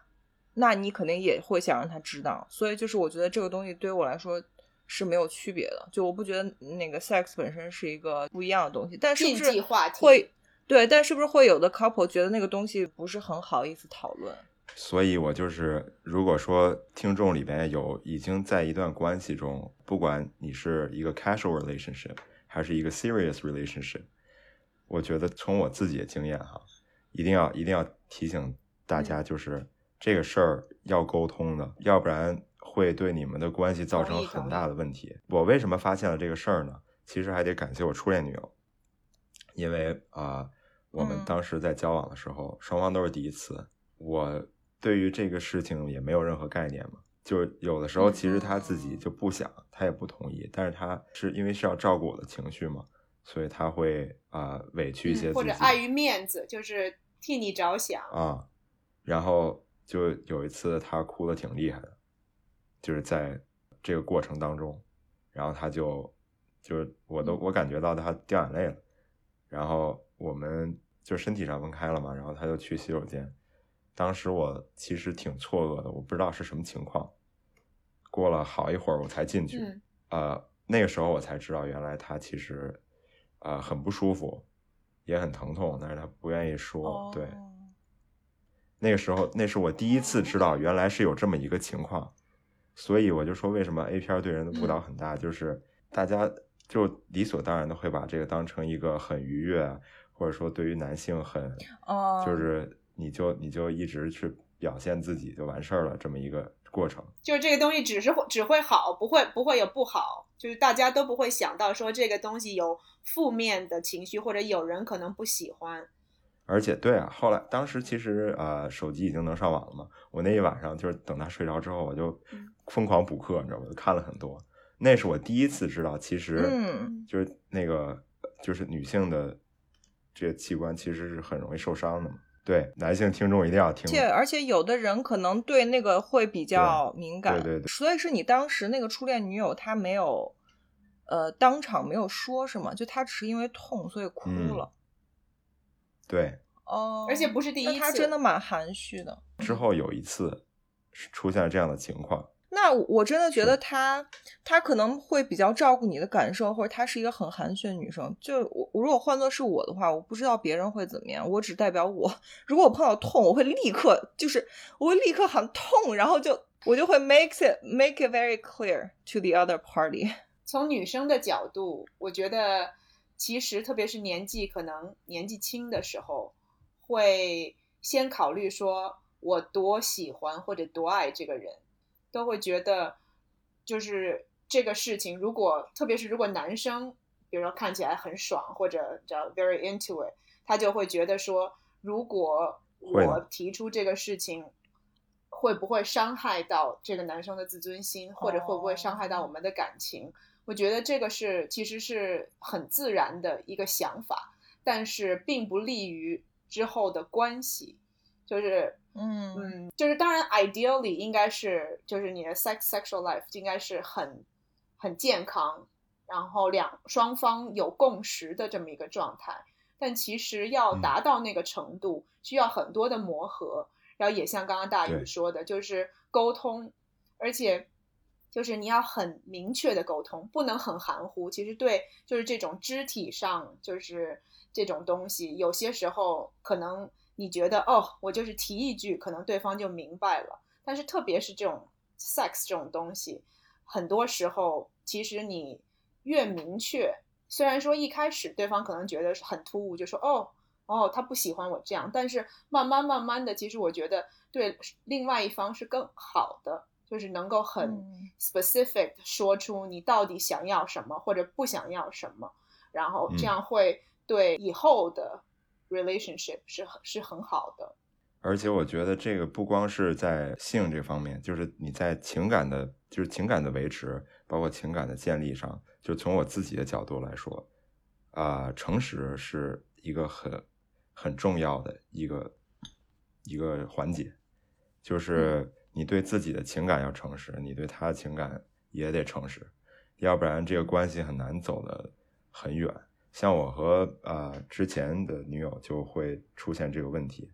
那你肯定也会想让他知道。所以就是我觉得这个东西对于我来说是没有区别的。就我不觉得那个 sex 本身是一个不一样的东西，但是不是会对？但是不是会有的 couple 觉得那个东西不是很好意思讨论？所以，我就是，如果说听众里边有已经在一段关系中，不管你是一个 casual relationship 还是一个 serious relationship，我觉得从我自己的经验哈，一定要一定要提醒大家，就是这个事儿要沟通的，要不然会对你们的关系造成很大的问题。我为什么发现了这个事儿呢？其实还得感谢我初恋女友，因为啊，我们当时在交往的时候，双方都是第一次，我。对于这个事情也没有任何概念嘛，就有的时候其实他自己就不想，他也不同意，但是他是因为是要照顾我的情绪嘛，所以他会啊委屈一些，或者碍于面子，就是替你着想啊。然后就有一次他哭的挺厉害的，就是在这个过程当中，然后他就就是我都我感觉到他掉眼泪了，然后我们就身体上分开了嘛，然后他就去洗手间。当时我其实挺错愕的，我不知道是什么情况。过了好一会儿，我才进去。呃，那个时候我才知道，原来他其实呃很不舒服，也很疼痛，但是他不愿意说。对，那个时候那是我第一次知道，原来是有这么一个情况。所以我就说，为什么 A 片对人的误导很大？就是大家就理所当然的会把这个当成一个很愉悦，或者说对于男性很就是。你就你就一直去表现自己就完事儿了，这么一个过程。就是这个东西只是只会好，不会不会有不好。就是大家都不会想到说这个东西有负面的情绪，或者有人可能不喜欢。而且对啊，后来当时其实呃手机已经能上网了嘛，我那一晚上就是等他睡着之后，我就疯狂补课，你知道吗？看了很多。那是我第一次知道，其实就是那个就是女性的这个器官其实是很容易受伤的嘛。对，男性听众一定要听。而且，而且有的人可能对那个会比较敏感。对对对。所以是你当时那个初恋女友，她没有，呃，当场没有说什么？就她只是因为痛，所以哭了。对。哦。而且不是第一次。她真的蛮含蓄的。之后有一次，出现了这样的情况。那我真的觉得她，她可能会比较照顾你的感受，或者她是一个很含蓄的女生。就我，如果换作是我的话，我不知道别人会怎么样，我只代表我。*laughs* 如果我碰到痛，我会立刻就是我会立刻喊痛，然后就我就会 make it make it very clear to the other party。*laughs* 从女生的角度，我觉得其实特别是年纪可能年纪轻的时候，会先考虑说我多喜欢或者多爱这个人。都会觉得，就是这个事情，如果特别是如果男生，比如说看起来很爽，或者叫 very into it，他就会觉得说，如果我提出这个事情，会不会伤害到这个男生的自尊心，或者会不会伤害到我们的感情？我觉得这个是其实是很自然的一个想法，但是并不利于之后的关系，就是。嗯嗯，就是当然，ideally 应该是就是你的 sex sexual life 应该是很很健康，然后两双方有共识的这么一个状态。但其实要嗯达到那个程度，需要很多的磨合，然后也像刚刚大对宇说的，就是沟通，而且就是你要很明确的沟通，不能很含糊。其实对，就是这种肢体上，就是这种东西，有些时候可能你觉得哦，我就是提一句，可能对方就明白了。但是特别是这种 sex 这种东西，很多时候其实你越明确，虽然说一开始对方可能觉得很突兀，就说哦哦他不喜欢我这样，但是慢慢慢慢的，其实我觉得对另外一方是更好的，就是能够很嗯 specific 说出你到底想要什么或者不想要什么，然后嗯这样会对以后的 relationship 是很是很好的。而且我觉得这个不光是在性这方面，就是你在情感的，就是情感的维持，包括情感的建立上，就从我自己的角度来说，啊、诚实是一个很很重要的一个一个环节，就是你对自己的情感要诚实，你对他的情感也得诚实，要不然这个关系很难走得很远。像我和啊、呃之前的女友就会出现这个问题，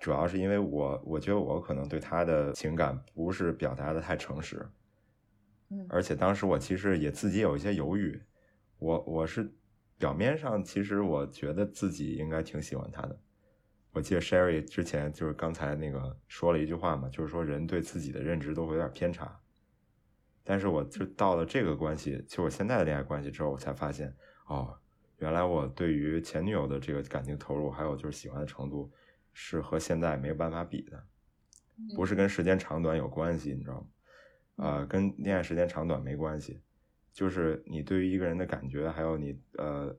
主要是因为我我觉得我可能对她的情感不是表达的太诚实，嗯而且当时我其实也自己有一些犹豫，我我是表面上其实我觉得自己应该挺喜欢她的。我记得 Sherry 之前就是刚才那个说了一句话嘛，就是说人对自己的认知都会有点偏差。但是我就到了这个关系，就我现在的恋爱关系之后，我才发现，哦，原来我对于前女友的这个感情投入，还有就是喜欢的程度，是和现在没有办法比的，不是跟时间长短有关系，你知道吗？呃，跟恋爱时间长短没关系，就是你对于一个人的感觉，还有你呃，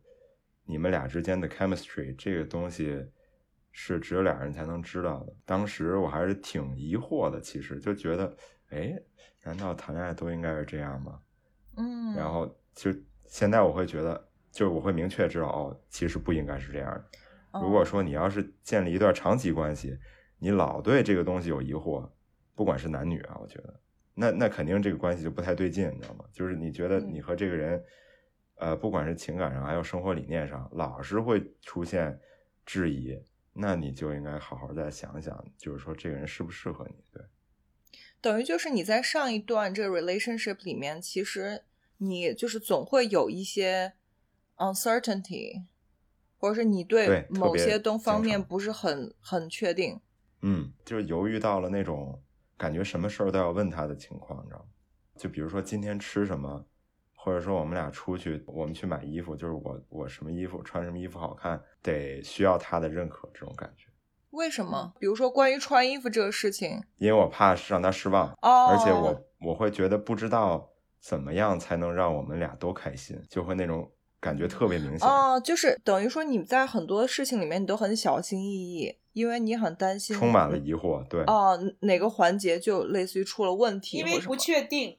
你们俩之间的 chemistry 这个东西，是只有俩人才能知道的。当时我还是挺疑惑的，其实就觉得，哎，难道谈恋爱都应该是这样吗？嗯，然后就现在我会觉得，就是我会明确知道，哦，其实不应该是这样如果说你要是建立一段长期关系，你老对这个东西有疑惑，不管是男女啊，我觉得那那肯定这个关系就不太对劲，你知道吗？就是你觉得嗯你和这个人，呃，不管是情感上还有生活理念上，老是会出现质疑，那你就应该好好再想想，就是说这个人适不适合你，对。等于就是你在上一段这个 relationship 里面，其实你就是总会有一些 uncertainty，或者是你对某些东方面不是很很确定。嗯，就是犹豫到了那种感觉什么事儿都要问他的情况，你知道吗？就比如说今天吃什么，或者说我们俩出去，我们去买衣服，就是我我什么衣服穿什么衣服好看，得需要他的认可，这种感觉，为什么？比如说关于穿衣服这个事情，因为我怕让他失望，哦，而且我我会觉得不知道怎么样才能让我们俩都开心，就会那种感觉特别明显。哦，就是等于说你在很多事情里面你都很小心翼翼，因为你很担心充满了疑惑，对，哦哪个环节就类似于出了问题，因为不确定，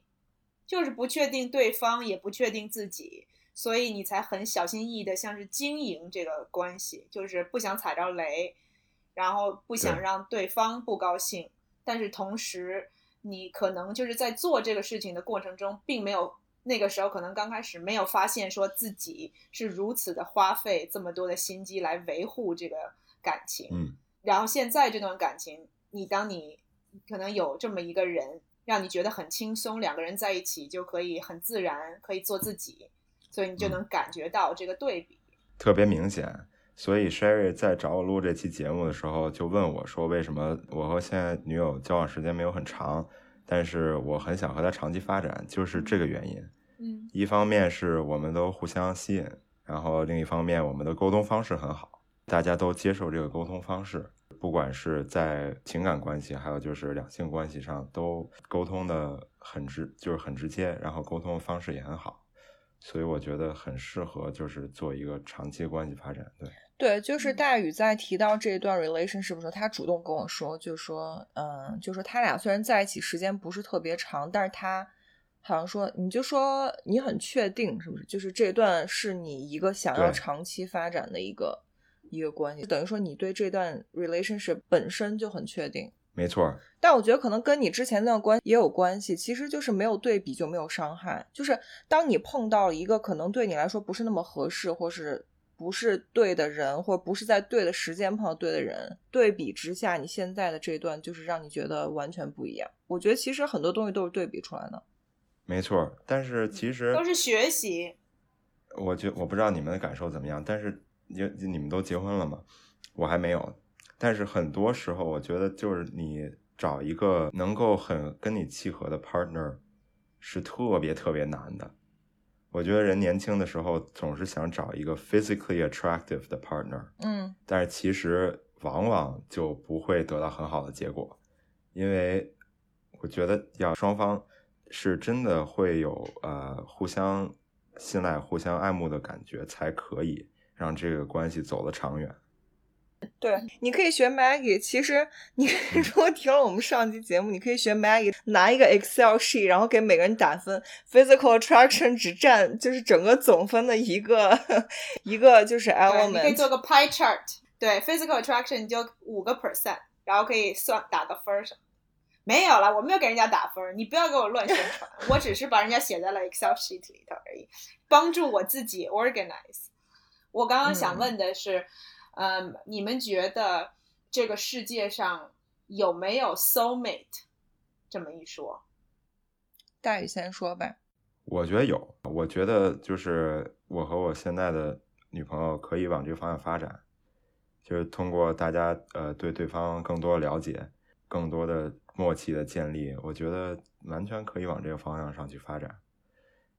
就是不确定对方，也不确定自己，所以你才很小心翼翼的，像是经营这个关系，就是不想踩着雷，然后不想让对方不高兴，但是同时你可能就是在做这个事情的过程中，并没有那个时候可能刚开始没有发现说自己是如此的花费这么多的心机来维护这个感情，嗯，然后现在这段感情，你当你可能有这么一个人，让你觉得很轻松，两个人在一起就可以很自然，可以做自己，所以你就嗯能感觉到这个对比。特别明显。所以 Sherry 在找我录这期节目的时候，就问我说：“为什么我和现在女友交往时间没有很长，但是我很想和她长期发展？就是这个原因。嗯一方面是我们都互相吸引，然后另一方面我们的沟通方式很好，大家都接受这个沟通方式，不管是在情感关系，还有就是两性关系上，都沟通的很直，就是很直接，然后沟通方式也很好。”所以我觉得很适合，就是做一个长期关系发展。对，对，就是嗯大宇在提到这一段 relationship 的时候，他主动跟我说，就说，嗯，就说他俩虽然在一起时间不是特别长，但是他好像说，你就说你很确定是不是？就是这段是你一个想要长期发展的一个一个关系，等于说你对这段 relationship 本身就很确定。没错，但我觉得可能跟你之前那段关系也有关系，其实就是没有对比就没有伤害。就是当你碰到了一个可能对你来说不是那么合适，或是不是对的人，或者不是在对的时间碰到对的人，对比之下，你现在的这段就是让你觉得完全不一样。我觉得其实很多东西都是对比出来的。没错。但是其实都是学习。我觉我不知道你们的感受怎么样，但是你你们都结婚了吗？我还没有。但是很多时候，我觉得就是你找一个能够很跟你契合的 partner 是特别特别难的。我觉得人年轻的时候总是想找一个 physically attractive 的 partner，嗯，但是其实往往就不会得到很好的结果，因为我觉得要双方是真的会有呃互相信赖、互相爱慕的感觉，才可以让这个关系走得长远。对，你可以学 Maggie。其实你 *laughs* 如果听了我们上期节目，你可以学 Maggie，拿一个 Excel sheet，然后给每个人打分。Physical attraction 只占就是整个总分的一个 *laughs* 一个就是 element。你可以做个 pie chart。对，physical attraction 你就五个 percent，然后可以算打个分儿什么。没有了，我没有给人家打分，你不要给我乱宣传。我只是把人家写在了 Excel sheet 里头而已，帮助我自己 organize。我刚刚想问的是。嗯，你们觉得这个世界上有没有 soul mate 这么一说？大宇先说呗。我觉得有，我觉得就是我和我现在的女朋友可以往这个方向发展，就是通过大家呃对对方更多的了解，更多的默契的建立，我觉得完全可以往这个方向上去发展。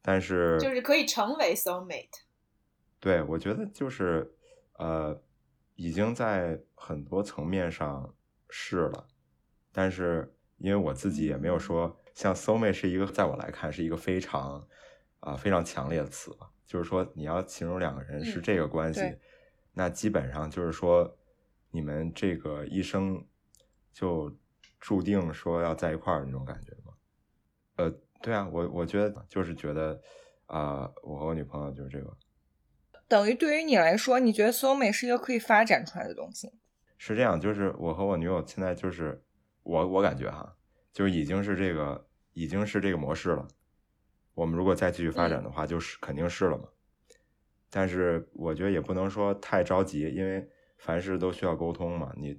但是就是可以成为 soul mate。对，我觉得就是呃。已经在很多层面上试了，但是因为我自己也没有说像 soulmate 是一个，在我来看是一个非常啊非常强烈的词吧。就是说你要形容两个人是这个关系，那基本上就是说你们这个一生就注定说要在一块儿那种感觉吗？呃，对啊，我我觉得就是觉得啊，我和我女朋友就是这个。等于对于你来说，你觉得 soul mate 是一个可以发展出来的东西？是这样，就是我和我女友现在就是我我感觉哈，就已经是这个已经是这个模式了。我们如果再继续发展的话，就是肯定是了嘛。但是我觉得也不能说太着急，因为凡事都需要沟通嘛。你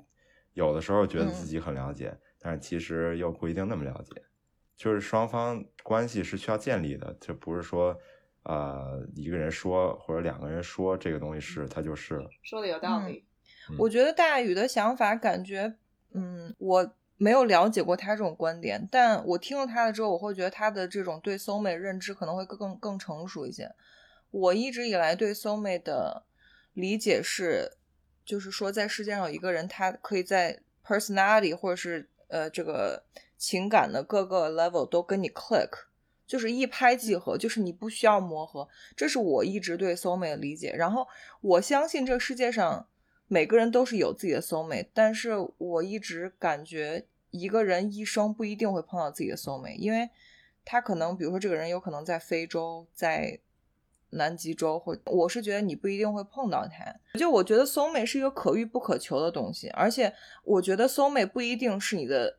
有的时候觉得自己很了解，但是其实又不一定那么了解。就是双方关系是需要建立的，这不是说。呃，一个人说或者两个人说这个东西是，他就是说的有道理。我觉得大宇的想法感觉，嗯，我没有了解过他这种观点，但我听了他的之后，我会觉得他的这种对 soul mate 认知可能会更更成熟一些。我一直以来对 soul mate 的理解是，就是说在世界上有一个人，他可以在 personality 或者是呃这个情感的各个 level 都跟你 click。就是一拍即合，就是你不需要磨合，这是我一直对 soul mate 的理解。然后我相信这个世界上每个人都是有自己的 soul mate，但是我一直感觉一个人一生不一定会碰到自己的 soul mate，因为他可能，比如说这个人有可能在非洲，在南极洲，或我是觉得你不一定会碰到他。就我觉得 soul mate 是一个可遇不可求的东西，而且我觉得 soul mate 不一定是你的。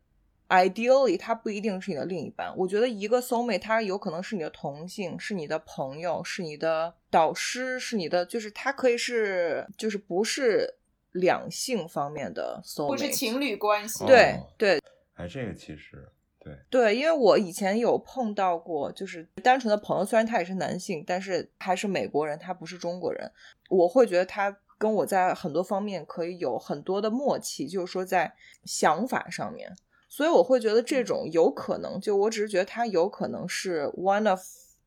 Ideally，他不一定是你的另一半。我觉得一个 soulmate，他有可能是你的同性，是你的朋友，是你的导师，是你的，就是他可以是，就是不是两性方面的 soulmate，不是情侣关系。对对，哎，这个其实对对，因为我以前有碰到过，就是单纯的朋友，虽然他也是男性，但是还是美国人，他不是中国人。我会觉得他跟我在很多方面可以有很多的默契，就是说在想法上面。所以我会觉得这种有可能，就我只是觉得他有可能是 one of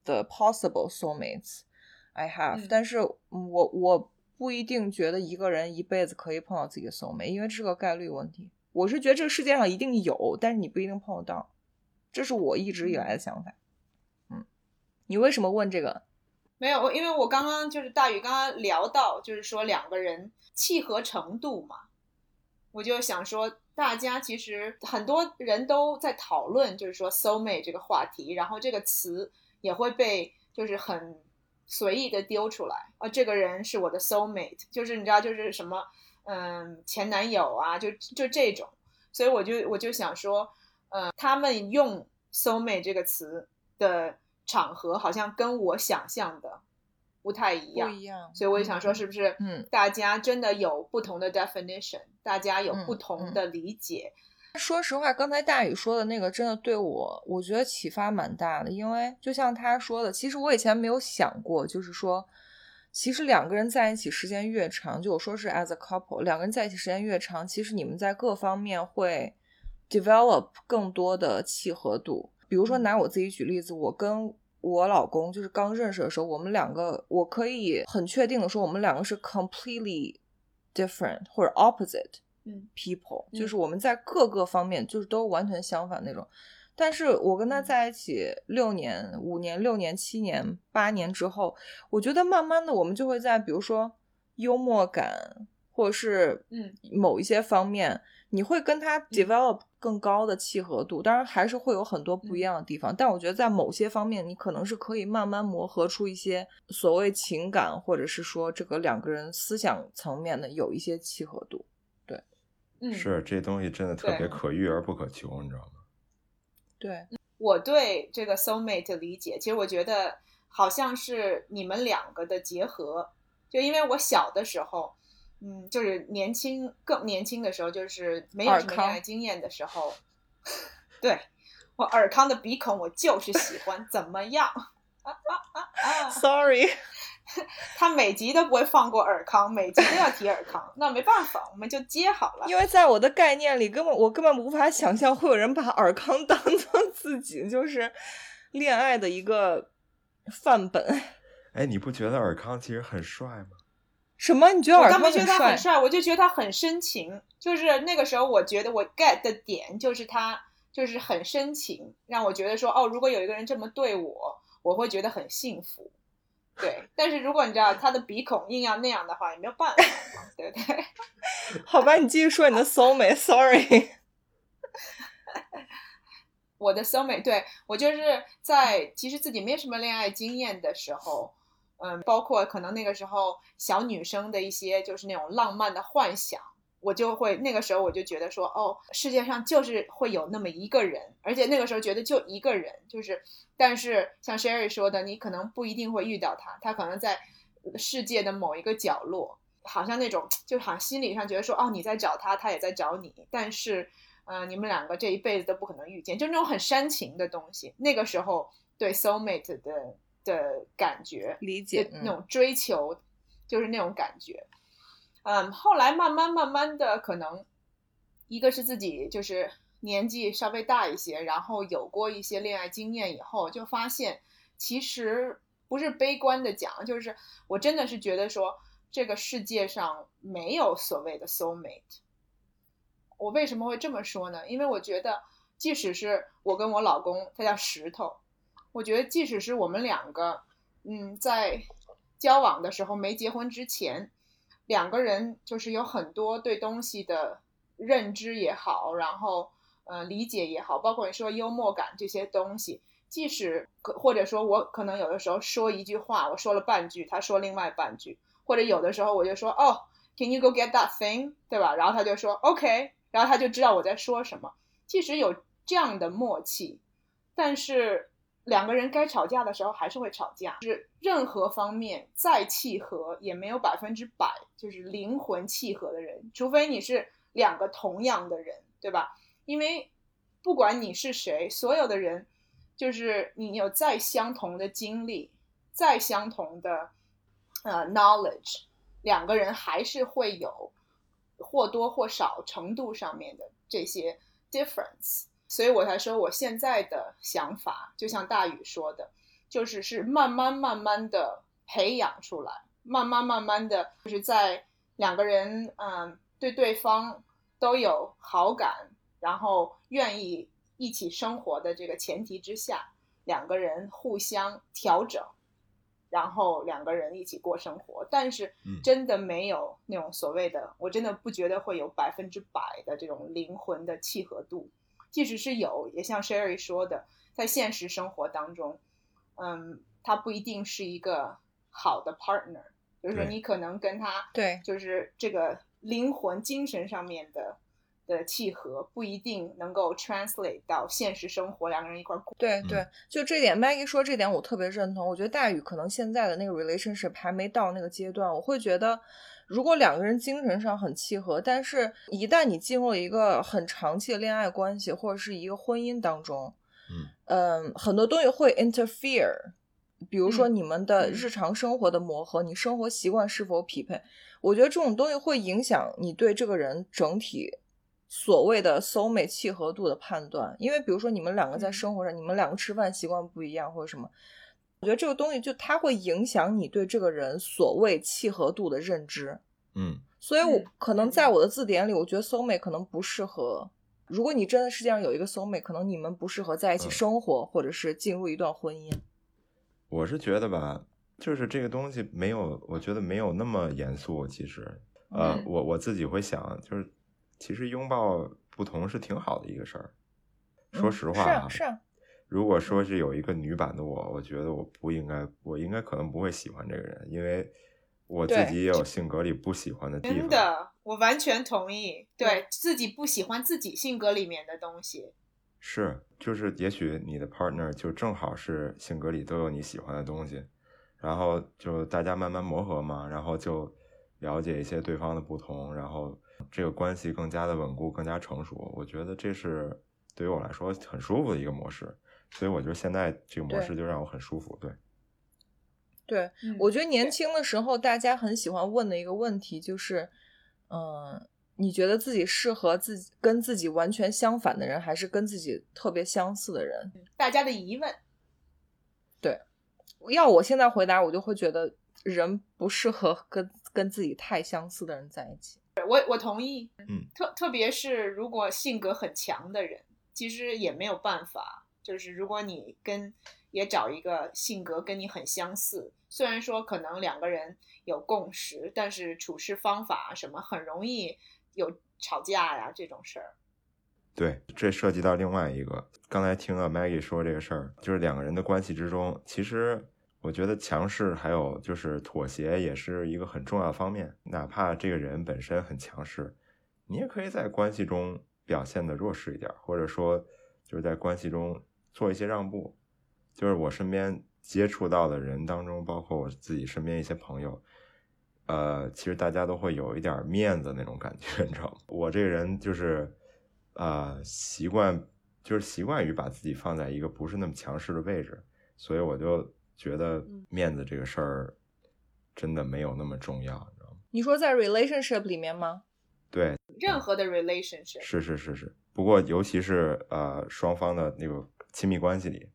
the possible soulmates I have，但是我我不一定觉得一个人一辈子可以碰到自己的 soulmate，因为这是个概率问题。我是觉得这个世界上一定有，但是你不一定碰得到，这是我一直以来的想法。嗯，你为什么问这个？没有，因为我刚刚就是大宇刚刚聊到，就是说两个人契合程度嘛，我就想说。大家其实很多人都在讨论，就是说 “soul mate” 这个话题，然后这个词也会被就是很随意的丢出来啊，这个人是我的 soul mate，就是你知道就是什么嗯前男友啊，就就这种，所以我就我就想说，呃，他们用 soul mate 这个词的场合好像跟我想象的不太一样，不一样。所以我就想说，是不是嗯，大家真的有不同的 definition，大家有嗯不同的理解，说实话，刚才大宇说的那个真的对我，我觉得启发蛮大的。因为就像他说的，其实我以前没有想过，就是说，其实两个人在一起时间越长，就我说是 as a couple，两个人在一起时间越长，其实你们在各方面会 develop 更多的契合度。比如说拿我自己举例子，我跟我老公就是刚认识的时候，我们两个我可以很确定的说，我们两个是 completely different 或者 opposite。嗯 people，嗯就是我们在各个方面就是都完全相反那种。但是我跟他嗯。在一起六年、五年、六年、七年、八年之后，我觉得慢慢的我们就会在比如说幽默感或者是嗯。某一些方面，你会跟他 develop 更高的契合度。当然还是会有很多不一嗯。样的地方，但我觉得在某些方面，你可能是可以慢慢磨合出一些所谓情感，或者是说这个两个人思想层面的有一些契合度。嗯，是这东西真的特别可遇而不可求，你知道吗？对，我对这个 soul mate 的理解，其实我觉得好像是你们两个的结合。就因为我小的时候，嗯，就是年轻更年轻的时候，就是没有什么恋爱经验的时候，*laughs* 对我尔康的鼻孔我就是喜欢，怎么样？*laughs* 啊啊啊啊！Sorry，*laughs* 他每集都不会放过尔康，每集都要提尔康，那没办法，我们就接好了。因为在我的概念里，根本我根本无法想象会有人把尔康当做自己就是恋爱的一个范本。哎，你不觉得尔康其实很帅吗？什么？你觉得尔康我倒没觉得他很？帅，我就觉得他很深情。就是那个时候，我觉得我 get 的点就是他就是很深情，让我觉得说，哦，如果有一个人这么对我，我会觉得很幸福。对，但是如果你知道他的鼻孔硬要那样的话，也没有办法，对不对？*laughs* 好吧，你继续说你的 soul mate。Sorry，*laughs* 我的 soulmate，对我就是在其实自己没什么恋爱经验的时候，嗯，包括可能那个时候小女生的一些就是那种浪漫的幻想，我就会那个时候我就觉得说，哦，世界上就是会有那么一个人，而且那个时候觉得就一个人，就是，但是像 Sherry 说的，你可能不一定会遇到他，他可能在世界的某一个角落，好像那种就好像心理上觉得说，哦，你在找他，他也在找你，但是。呃，你们两个这一辈子都不可能遇见，就那种很煽情的东西。那个时候对 soul mate 的的感觉，理解那种追求，就是那种感觉。嗯，后来慢慢慢慢的，可能一个是自己就是年纪稍微大一些，然后有过一些恋爱经验以后，就发现其实不是悲观的讲，就是我真的是觉得说，这个世界上没有所谓的 soul mate。我为什么会这么说呢？因为我觉得，即使是我跟我老公，他叫石头，我觉得即使是我们两个，嗯，在交往的时候没结婚之前，两个人就是有很多对东西的认知也好，然后呃理解也好，包括你说幽默感这些东西，即使可或者说我可能有的时候说一句话，我说了半句，他说另外半句，或者有的时候我就说哦，Can you go get that thing？对吧？然后他就说 OK。然后他就知道我在说什么。即使有这样的默契，但是两个人该吵架的时候还是会吵架。就是任何方面再契合，也没有百分之百就是灵魂契合的人，除非你是两个同样的人，对吧？因为不管你是谁，所有的人，就是你有再相同的经历，再相同的呃 knowledge，两个人还是会有。或多或少程度上面的这些 difference，所以我才说我现在的想法，就像大宇说的，就是是慢慢慢慢的培养出来，慢慢慢慢的就是在两个人嗯对对方都有好感，然后愿意一起生活的这个前提之下，两个人互相调整。然后两个人一起过生活，但是真的没有那种所谓的，我真的不觉得会有百分之百的这种灵魂的契合度。即使是有，也像 Sherry 说的，在现实生活当中，嗯，他不一定是一个好的 partner，就是说你可能跟他对就是这个灵魂、精神上面的的契合，不一定能够 translate 到现实生活，两个人一块儿过。嗯对对，就这点，Maggie 说这点我特别认同。我觉得大宇可能现在的那个 relationship 还没到那个阶段，我会觉得，如果两个人精神上很契合，但是一旦你进入了一个很长期的恋爱关系或者是一个婚姻当中，嗯。嗯，很多东西会 interfere，比如说嗯你们的嗯。日常生活的磨合，你生活习惯是否匹配，我觉得这种东西会影响你对这个人整体所谓的 soul mate 契合度的判断。因为比如说你们两个在嗯。生活上，你们两个吃饭习惯不一样或者什么，我觉得这个东西就它会影响你对这个人所谓契合度的认知。嗯所以我，嗯可能在我的字典里，我觉得 soul mate 可能不适合。如果你真的世界上有一个 soul mate，可能你们不适合在一起嗯生活，或者是进入一段婚姻。我是觉得吧，就是这个东西没有，我觉得没有那么严肃。其实，呃，嗯我我自己会想，就是其实拥抱不同是挺好的一个事儿。说嗯实话是啊，是啊，如果说是有一个女版的我，我觉得我不应该，我应该可能不会喜欢这个人，因为我自己也有性格里不喜欢的地方。真的，我完全同意。对对自己不喜欢自己性格里面的东西，是，就是也许你的 partner 就正好是性格里都有你喜欢的东西，然后就大家慢慢磨合嘛，然后就了解一些对方的不同，然后这个关系更加的稳固，更加成熟。我觉得这是对于我来说很舒服的一个模式，所以我觉得现在这个模式就让我很舒服。对，对，嗯我觉得年轻的时候大家很喜欢问的一个问题就是，嗯、你觉得自己适合自己跟自己完全相反的人，还是跟自己特别相似的人？大家的疑问。对要我现在回答，我就会觉得人不适合跟跟自己太相似的人在一起。我我同意，嗯，特特别是如果性格很强的人，其实也没有办法。就是如果你跟也找一个性格跟你很相似，虽然说可能两个人有共识，但是处事方法什么很容易有吵架呀这种事儿。对，这涉及到另外一个，刚才听了 Maggie 说这个事儿，就是两个人的关系之中，其实我觉得强势还有就是妥协也是一个很重要方面。哪怕这个人本身很强势，你也可以在关系中表现的弱势一点，或者说就是在关系中做一些让步。就是我身边接触到的人当中，包括我自己身边一些朋友，呃，其实大家都会有一点面子那种感觉，你知道吗？我这个人就是，呃，习惯就是习惯于把自己放在一个不是那么强势的位置，所以我就觉得面子这个事儿真的没有那么重要，你知道吗？你说在 relationship 里面吗？对，任何的 relationship，是是是是，不过尤其是呃双方的那个亲密关系里，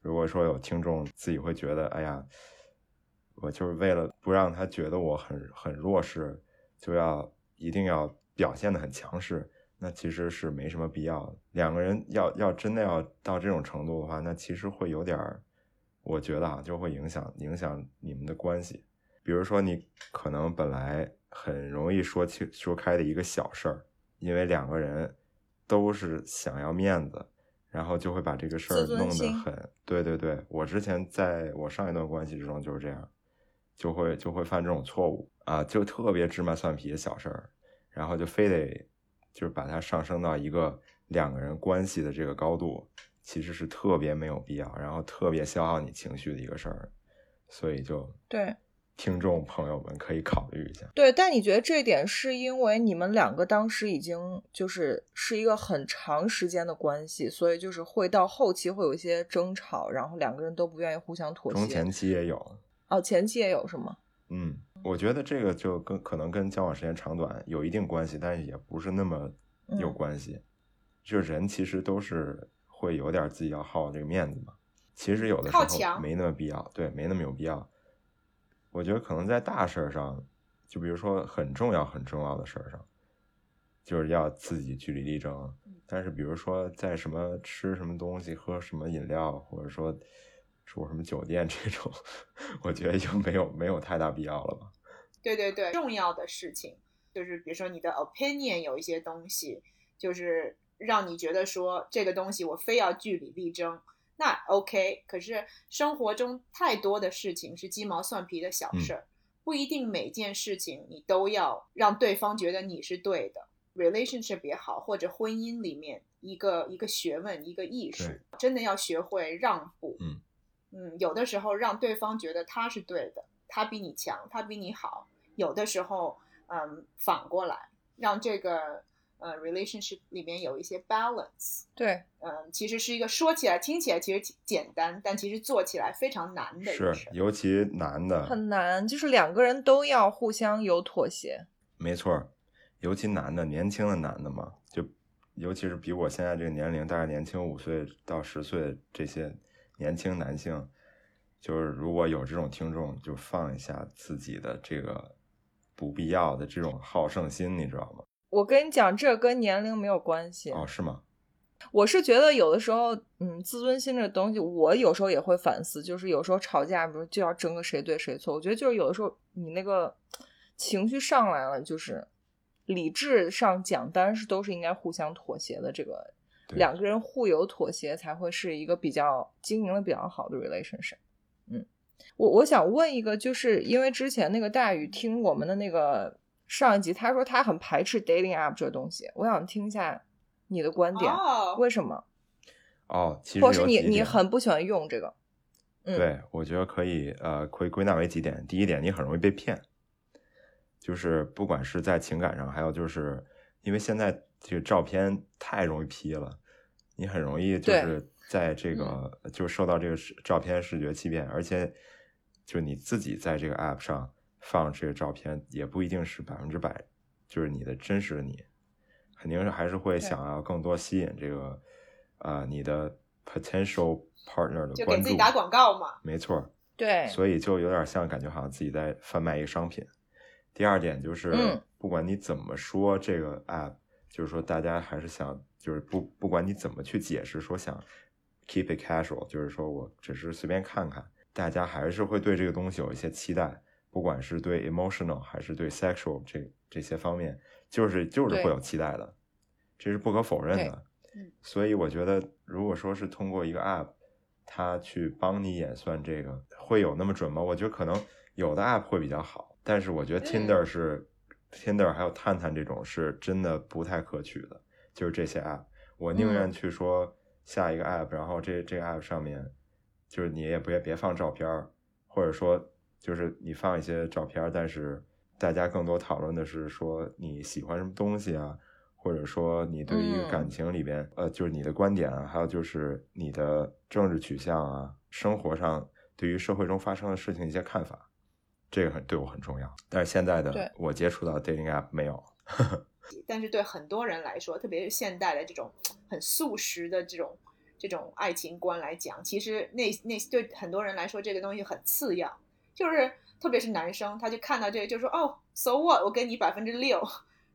如果说有听众自己会觉得，哎呀，我就是为了不让他觉得我很很弱势，就要一定要表现的很强势，那其实是没什么必要的。两个人要要真的要到这种程度的话，那其实会有点，我觉得啊，就会影响影响你们的关系。比如说，你可能本来很容易说清说开的一个小事儿，因为两个人都是想要面子，然后就会把这个事儿弄得很……对对对，我之前在我上一段关系之中就是这样，就会就会犯这种错误啊，就特别芝麻蒜皮的小事儿，然后就非得就是把它上升到一个两个人关系的这个高度，其实是特别没有必要，然后特别消耗你情绪的一个事儿，所以就对听众朋友们可以考虑一下。对，但你觉得这一点是因为你们两个当时已经就是是一个很长时间的关系，所以就是会到后期会有一些争吵，然后两个人都不愿意互相妥协。中前期也有，哦，前期也有是吗？嗯，我觉得这个就跟可能跟交往时间长短有一定关系，但是也不是那么有嗯关系。就是人其实都是会有点自己要好这个面子嘛。其实有的时候没那么必要，对，没那么有必要。我觉得可能在大事儿上，就比如说很重要很重要的事儿上，就是要自己据理力争。但是比如说在什么吃什么东西、喝什么饮料，或者说住什么酒店这种，*laughs* 我觉得就没有没有太大必要了吧。对对对，重要的事情就是，比如说你的 opinion 有一些东西，就是让你觉得说这个东西我非要据理力争，那 OK。可是生活中太多的事情是鸡毛蒜皮的小嗯事儿，不一定每件事情你都要让对方觉得你是对的。relationship 也好，或者婚姻里面一个一个学问，一个艺术，真的要学会让步。嗯嗯，有的时候让对方觉得他是对的，他比你强，他比你好。有的时候，嗯，反过来让这个呃 relationship 里面有一些 balance。对，嗯，其实是一个说起来、听起来其实挺简单，但其实做起来非常难的一个是事，儿。尤其男的，很难，就是两个人都要互相有妥协。没错，尤其男的，年轻的男的嘛，就尤其是比我现在这个年龄大概年轻五岁到十岁这些年轻男性，就是如果有这种听众，就放一下自己的这个不必要的这种好胜心，你知道吗？我跟你讲，这跟年龄没有关系。哦，是吗？我是觉得有的时候，嗯，自尊心这东西，我有时候也会反思，就是有时候吵架，比如就要争个谁对谁错。我觉得就是有的时候你那个情绪上来了，就是理智上讲，当然是都是应该互相妥协的。这个两个人互有妥协，才会是一个比较经营的比较好的 relationship。嗯，我我想问一个，就是因为之前那个大宇听我们的那个上一集，他说他很排斥 dating app 这个东西，我想听一下你的观点，哦，为什么？哦，其实或者是你你很不喜欢用这个？嗯，对，我觉得可以，呃，可以归纳为几点。第一点，你很容易被骗，就是不管是在情感上，还有就是因为现在这个照片太容易 P 了，你很容易就是在这个就受到这个视照片视觉欺骗，而且就你自己在这个 app 上放这个照片，也不一定是百分之百就是你的真实的你，肯定是还是会想要更多吸引这个呃你的 potential partner 的就关注，给自己打广告嘛。没错儿。对，所以就有点像感觉好像自己在贩卖一个商品。第二点就是嗯，不管你怎么说这个 app，、就是说大家还是想，就是不不管你怎么去解释，说想 keep it casual，就是说我只是随便看看，大家还是会对这个东西有一些期待，不管是对 emotional 还是对 sexual 这这些方面，就是就是会有期待的，这是不可否认的。嗯所以我觉得，如果说是通过一个 app，它去帮你演算这个，会有那么准吗？我觉得可能有的 app 会比较好，但是我觉得 Tinder 是、Tinder 还有探探这种是真的不太可取的，就是这些 app，我宁愿嗯去说下一个 app，、然后这这个 app 上面就是你也别别放照片儿，或者说就是你放一些照片，但是大家更多讨论的是说你喜欢什么东西啊，或者说你对于一个嗯感情里边，呃，就是你的观点啊，还有就是你的政治取向啊，生活上对于社会中发生的事情一些看法，这个很对我很重要。但是现在对的我接触到 dating app 没有，*laughs* 但是对很多人来说，特别是现代的这种很素食的这种这种爱情观来讲，其实那那对很多人来说，这个东西很次要。就是特别是男生，他就看到这个，就说哦，so what，我跟你百分之六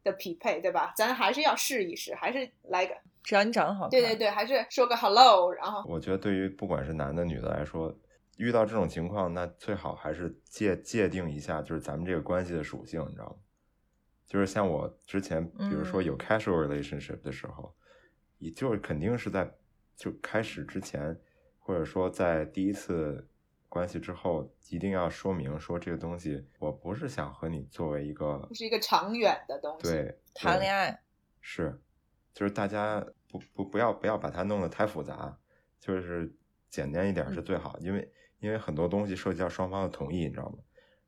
的匹配，对吧？咱还是要试一试，还是来个只要你长得好看，对对对，还是说个 hello，然后我觉得对于不管是男的女的来说，遇到这种情况，那最好还是界界定一下，就是咱们这个关系的属性，你知道吗？就是像我之前，比如说有嗯 casual relationship 的时候，也就是肯定是在就开始之前，或者说在第一次关系之后，一定要说明说这个东西，我不是想和你作为一个是一个长远的东西。对谈恋爱。是，就是大家不不不要不要把它弄得太复杂，就是简单一点嗯是最好，因为因为很多东西涉及到双方的同意，你知道吗？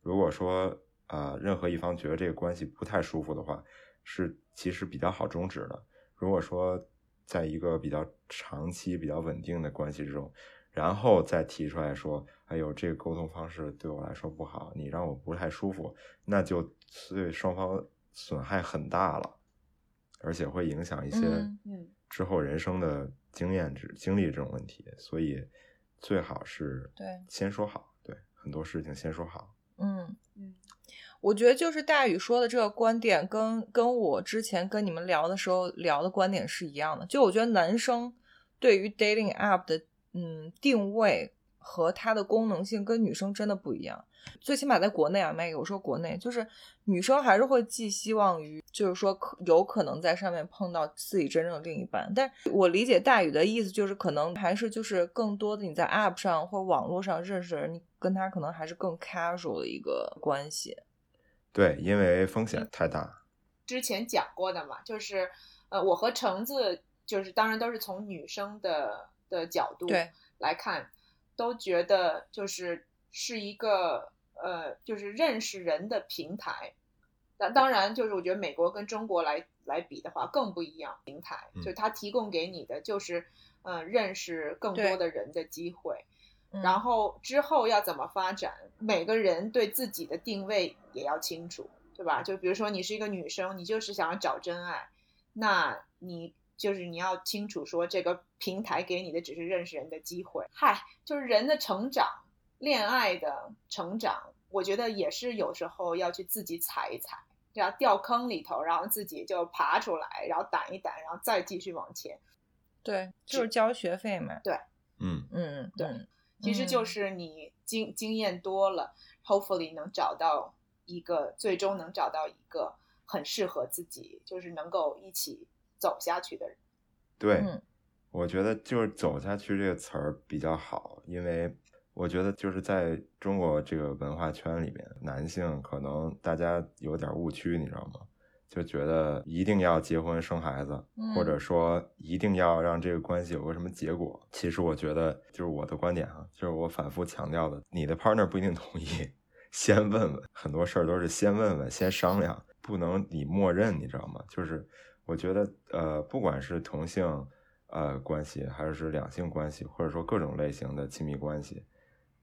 如果说呃任何一方觉得这个关系不太舒服的话，是其实比较好终止的。如果说在一个比较长期、比较稳定的关系之中，然后再提出来说，哎呦，这个沟通方式对我来说不好，你让我不太舒服，那就对双方损害很大了，而且会影响一些之后人生的经验、之经历这种问题，所以最好是对先说好，对很多事情先说好。嗯。嗯我觉得就是大宇说的这个观点跟，跟我之前跟你们聊的时候聊的观点是一样的。就我觉得男生对于 dating app 的嗯定位和它的功能性跟女生真的不一样。最起码在国内啊，Maggie，我说国内就是女生还是会寄希望于，就是说可有可能在上面碰到自己真正的另一半。但我理解大宇的意思就是，可能还是就是更多的你在 App 上或网络上认识的人，你跟他可能还是更 casual 的一个关系。对，因为风险太大。之前讲过的嘛，就是呃，我和橙子就是当然都是从女生的的角度来看，都觉得就是是一个呃，就是认识人的平台。那当然，就是我觉得美国跟中国来来比的话更不一样，平台嗯就是它提供给你的就是呃认识更多的人的机会。嗯然后之后要怎么发展，每个人对自己的定位也要清楚，对吧？就比如说你是一个女生，你就是想要找真爱，那你就是你要清楚说这个平台给你的只是认识人的机会。嗨，就是人的成长、恋爱的成长，我觉得也是有时候要去自己踩一踩，然后掉坑里头，然后自己就爬出来，然后掸一掸，然后再继续往前。对，就是交学费嘛。对嗯，嗯，对嗯其实就嗯是你经经验多了，hopefully 能找到一个，最终能找到一个很适合自己，就是能够一起走下去的人。对，嗯我觉得就是“走下去”这个词儿比较好，因为我觉得就是在中国这个文化圈里面，男性可能大家有点误区，你知道吗？就觉得一定要结婚生孩子，或者嗯说一定要让这个关系有个什么结果。其实我觉得，就是我的观点啊，就是我反复强调的，你的 partner 不一定同意，*laughs* 先问问，很多事儿都是先问问，先商量，不能你默认，你知道吗？就是我觉得，呃，不管是同性呃关系，还是两性关系，或者说各种类型的亲密关系，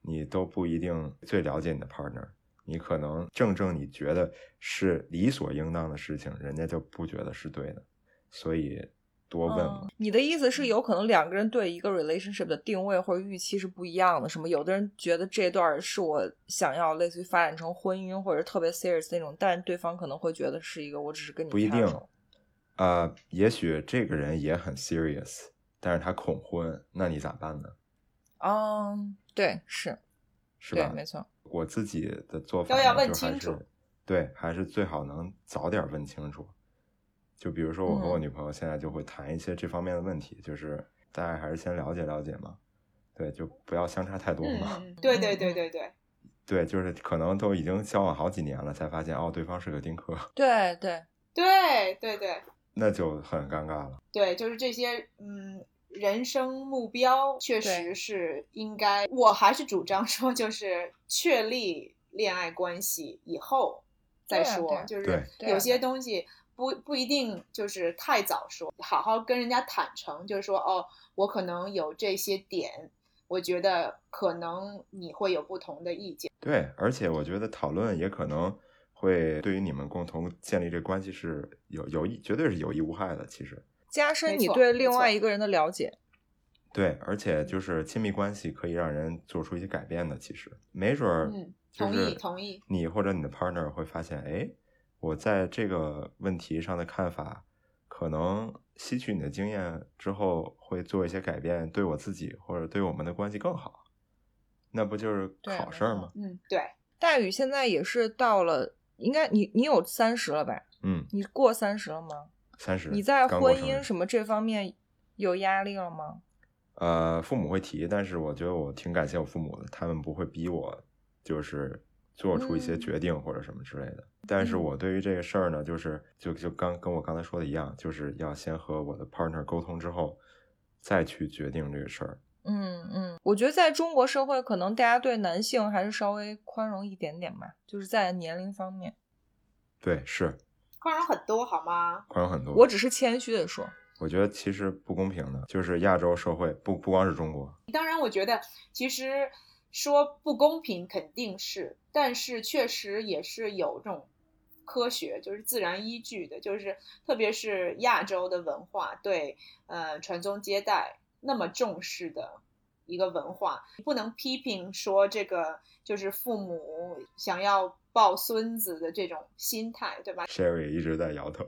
你都不一定最了解你的 partner。你可能正正你觉得是理所应当的事情，人家就不觉得是对的，所以多问嘛。嗯。你的意思是，有可能两个人对一个 relationship 的定位或者预期是不一样的，什么？有的人觉得这段是我想要类似于发展成婚姻或者特别 serious 那种，但对方可能会觉得是一个我只是跟你不一定呃，也许这个人也很 serious，但是他恐婚，那你咋办呢？嗯，对，是，对，是吧？没错。我自己的做法就还清楚是对，还是最好能早点问清楚。就比如说，我和我嗯女朋友现在就会谈一些这方面的问题，就是大家还是先了解了解嘛，对，就不要相差太多嘛。对对对对对，对，就是可能都已经交往好几年了，才发现哦，对方是个丁克，对对，对 *laughs* 对对那就很尴尬了。对，就是这些嗯。人生目标确实是应该，我还是主张说，就是确立恋爱关系以后再说，啊啊就是有些东西不不一定就是太早说，好好跟人家坦诚，就是说哦，我可能有这些点，我觉得可能你会有不同的意见。对，而且我觉得讨论也可能会对于你们共同建立这关系是有有益，绝对是有益无害的。其实，加深你对另外一个人的了解。对，而且就是亲密关系可以让人做出一些改变的。其实，没准儿嗯，同就是意同意。你或者你的 partner 会发现，哎，我在这个问题上的看法，可能吸取你的经验之后，会做一些改变，对我自己或者对我们的关系更好。那不就是好事儿吗？嗯，对，大宇现在也是到了，应该你你有三十了吧？嗯，你过三十了吗？三十，你在婚姻什么这方面有压力了吗？呃，父母会提，但是我觉得我挺感谢我父母的，他们不会逼我，就是做出一些嗯决定或者什么之类的。但是嗯我对于这个事儿呢，就是就就刚跟我刚才说的一样，就是要先和我的 partner 沟通之后，再去决定这个事儿。嗯嗯，我觉得在中国社会，可能大家对男性还是稍微宽容一点点吧，就是在年龄方面。对，是宽容很多好吗？宽容很多。我只是谦虚的说，我觉得其实不公平的，就是亚洲社会不不光是中国，当然，我觉得其实说不公平肯定是，但是确实也是有这种科学，就是自然依据的，就是特别是亚洲的文化对呃传宗接代那么重视的一个文化，不能批评说这个就是父母想要抱孙子的这种心态，对吧？Sherry 一直在摇头。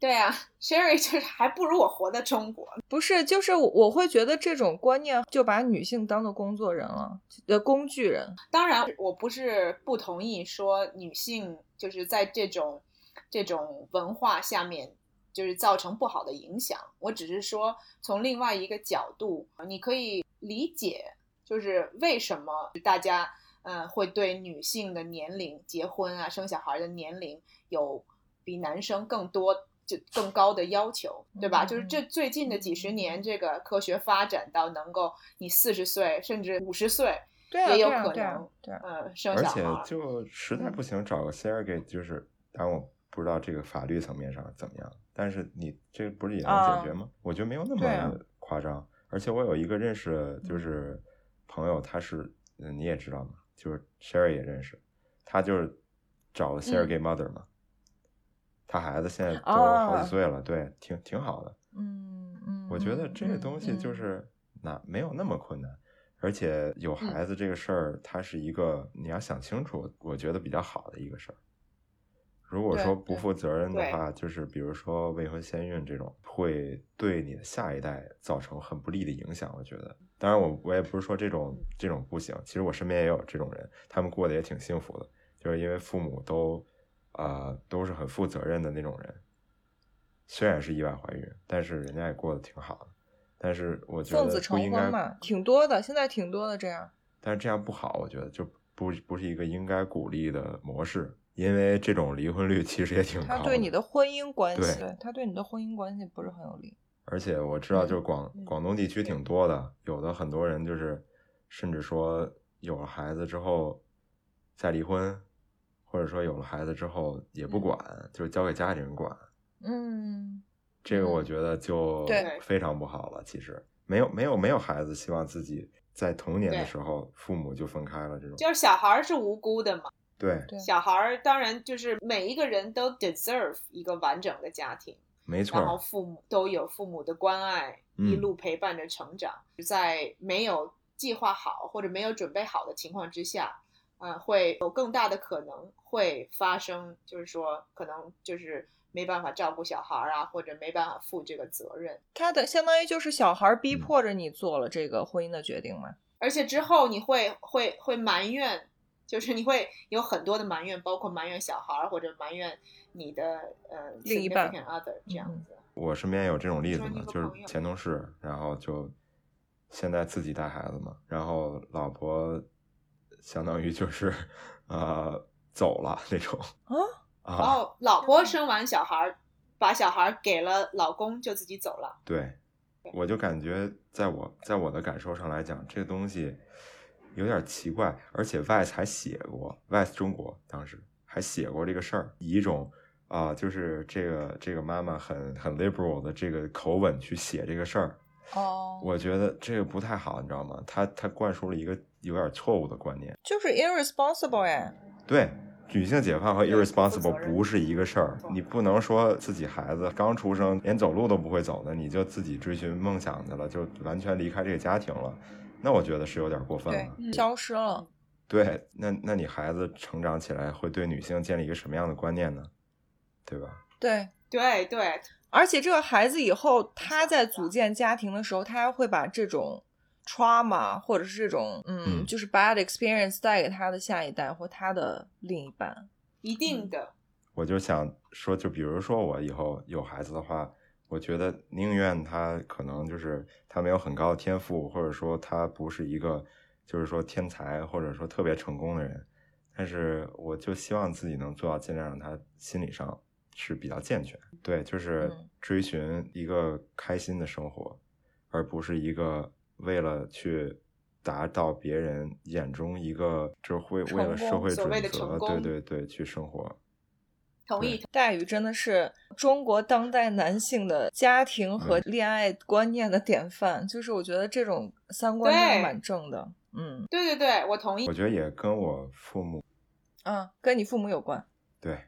对啊，Sherry 就是 *laughs* 还不如我活在中国。不是，就是我我会觉得这种观念就把女性当做工作人了，呃，工具人。当然，我不是不同意说女性就是在这种这种文化下面就是造成不好的影响。我只是说从另外一个角度，你可以理解，就是为什么大家嗯、呃会对女性的年龄、结婚啊、生小孩的年龄有比男生更多。就更高的要求，对吧？嗯就是这最近的几十年，这个科学发展到能够你四十岁甚至五十岁，也有可能对啊呃，生而且小孩。就实在不行找个 surrogate，就是当然我不知道这个法律层面上怎么样，但是你这不是也能解决吗？我觉得没有那么夸张。而且我有一个认识的就是朋友，他是嗯你也知道嘛，就是 Sherry 也认识，他就是找了 surrogate mother 嘛，他孩子现在都好几岁了，对，挺挺好的。嗯嗯，我觉得这个嗯东西嗯就是那没有那么困难，而且有孩子这个事儿，它是一个你要想清楚，我觉得比较好的一个事儿。如果说不负责任的话，就是比如说未婚先孕这种，会对你的下一代造成很不利的影响。我觉得，当然我我也不是说这种这种不行，其实我身边也有这种人，他们过得也挺幸福的，就是因为父母都啊、呃都是很负责任的那种人。虽然是意外怀孕，但是人家也过得挺好的。但是我觉得奉子成婚，嘛，挺多的，现在挺多的这样。但是这样不好，我觉得就不不是一个应该鼓励的模式，因为这种离婚率其实也挺高他对你的婚姻关系，对对他对你的婚姻关系不是很有利。而且我知道，就是广、嗯广东地区挺多的，有的很多人就是，甚至说有了孩子之后再离婚，或者说有了孩子之后也不管，就是交给家里人管。嗯，这个我嗯觉得就对非常不好了。其实没有没有没有孩子希望自己在童年的时候父母就分开了这种。就是小孩是无辜的嘛，对，对。小孩儿当然就是每一个人都 deserve 一个完整的家庭，没错然后父母都有父母的关爱，嗯。一路陪伴着成长，在没有计划好或者没有准备好的情况之下，呃，会有更大的可能会发生，就是说可能就是没办法照顾小孩儿啊，或者没办法负这个责任，他的相当于就是小孩逼嗯。迫着你做了这个婚姻的决定嘛。而且之后你会会会埋怨，就是你会有很多的埋怨，包括埋怨小孩儿或者埋怨你的呃另一半 other 这样嗯子。我身边有这种例子就是前同事，然后就现在自己带孩子嘛，然后老婆相当于就是呃走了那种啊 *laughs* 啊，然后老婆生完小孩儿，把小孩儿给了老公，就自己走了。对，我就感觉在我在我的感受上来讲，这个东西有点奇怪，而且 Vice 还写过，Vice 中国当时还写过这个事儿，以一种啊、就是这个这个妈妈很很 liberal 的这个口吻去写这个事儿，哦，我觉得这个不太好，你知道吗？他他灌输了一个有点错误的观念，就是 irresponsible 呀。对。女性解放和 irresponsible 不是一个事儿，你不能说自己孩子刚出生连走路都不会走的，你就自己追寻梦想去了，就完全离开这个家庭了，那我觉得是有点过分了。，嗯消失了。对，那那你孩子成长起来会对女性建立一个什么样的观念呢？对吧？对，对对，而且这个孩子以后他在组建家庭的时候，他还会把这种 trauma 或者是这种嗯，嗯就是 bad experience 带给他的下一代或他的另一半。一定的。我就想说，就比如说我以后有孩子的话，我觉得宁愿他可能就是他没有很高的天赋，或者说他不是一个就是说天才或者说特别成功的人，但是我就希望自己能做到尽量让他心理上是比较健全，对，就是嗯追寻一个开心的生活，而不是一个为了去。达到别人眼中一个就是会为了社会准则，对对对，去生活。同意。大宇真的是中国当代男性的家庭和恋爱观念的典范，就是我觉得这种三观真的蛮正的。嗯对对对，我同意我。觉得也跟我父母嗯，跟你父母有关。对，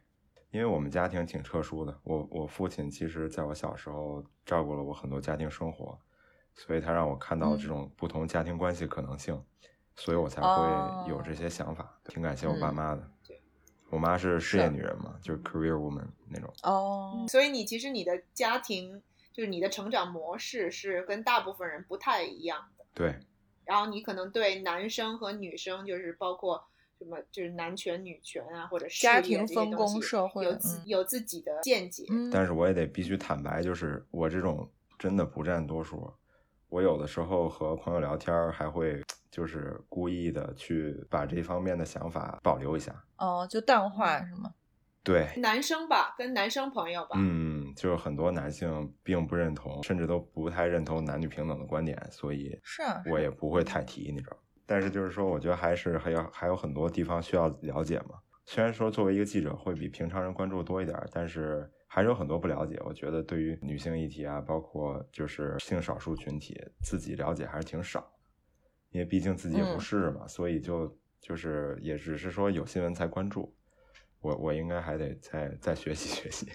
因为我们家庭挺特殊的。我我父亲其实在我小时候照顾了我很多家庭生活，所以他让我看到了这嗯种不同家庭关系可能性，所以我才哦会有这些想法。挺感谢我爸嗯妈的。我妈是事业女人嘛，就是 career woman 那种。哦，所以你其实你的家庭就是你的成长模式是跟大部分人不太一样的。对，然后你可能对男生和女生，就是包括什么，就是男权女权啊，或者家庭分工社会有自、嗯有自己的见解。嗯，但是我也得必须坦白，就是我这种真的不占多数。我有的时候和朋友聊天儿，还会就是故意的去把这方面的想法保留一下。哦，就淡化是吗？对，男生吧，跟男生朋友吧，嗯，就是很多男性并不认同，甚至都不太认同男女平等的观点，所以是啊，我也不会太提，你知道。但是就是说，我觉得还是还有还有很多地方需要了解嘛。虽然说作为一个记者会比平常人关注多一点儿，但是还是有很多不了解。我觉得对于女性议题啊，包括就是性少数群体，自己了解还是挺少，因为毕竟自己也不嗯是嘛，所以就就是也只是说有新闻才关注。我我应该还得再再学习 *laughs* 学习。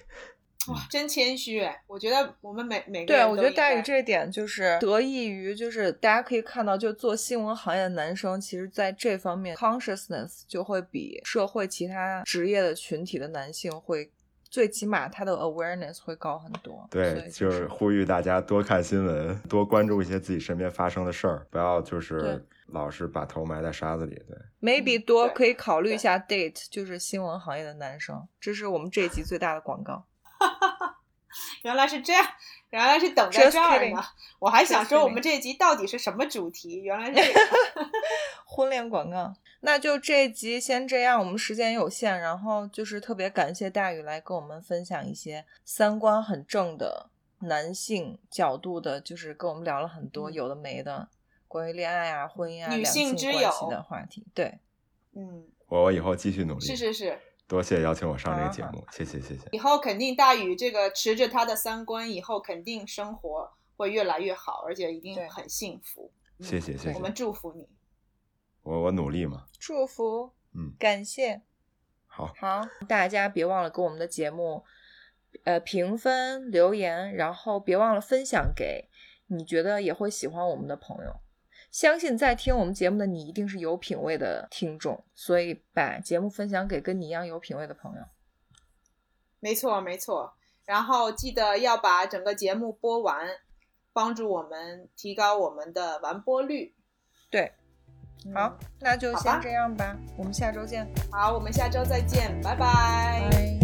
哇，真谦虚哎！我觉得我们每每个对，我觉得人都应该大宇这一点就是得益于，就是大家可以看到，就做新闻行业的男生，其实在这方面 consciousness 就会比社会其他职业的群体的男性会，最起码他的 awareness 会高很多。所对，以就是呼吁大家多看新闻，多关注一些自己身边发生的事儿，不要就是老是把头埋在沙子里。对，maybe 多可以考虑一下 date，就是新闻行业的男生，这是我们这一集最大的广告。*laughs* 原来是这样，原来是等在这儿呢。我还想说我们这一集到底是什么主题，原来是这个。*laughs* 婚恋广告。那就这集先这样，我们时间有限，然后就是特别感谢大宇来跟我们分享一些三观很正的男性角度的，就是跟我们聊了很多嗯有的没的关于恋爱啊、婚姻啊、女两性之性关系友的话题。对，嗯，我我以后继续努力。是是是，多谢邀请我上这个节目，谢谢谢谢。以后肯定大宇这个持着他的三观，以后肯定生活会越来越好，而且一定很幸福。嗯谢谢谢谢我们祝福你。我我努力嘛，祝福，嗯，感谢。好，好，大家别忘了给我们的节目，呃，评分、留言，然后别忘了分享给你觉得也会喜欢我们的朋友。相信在听我们节目的你一定是有品位的听众，所以把节目分享给跟你一样有品位的朋友。没错没错，然后记得要把整个节目播完，帮助我们提高我们的完播率。对，嗯。好，那就先这样吧，我们下周见，好，我们下周再见，拜拜。拜。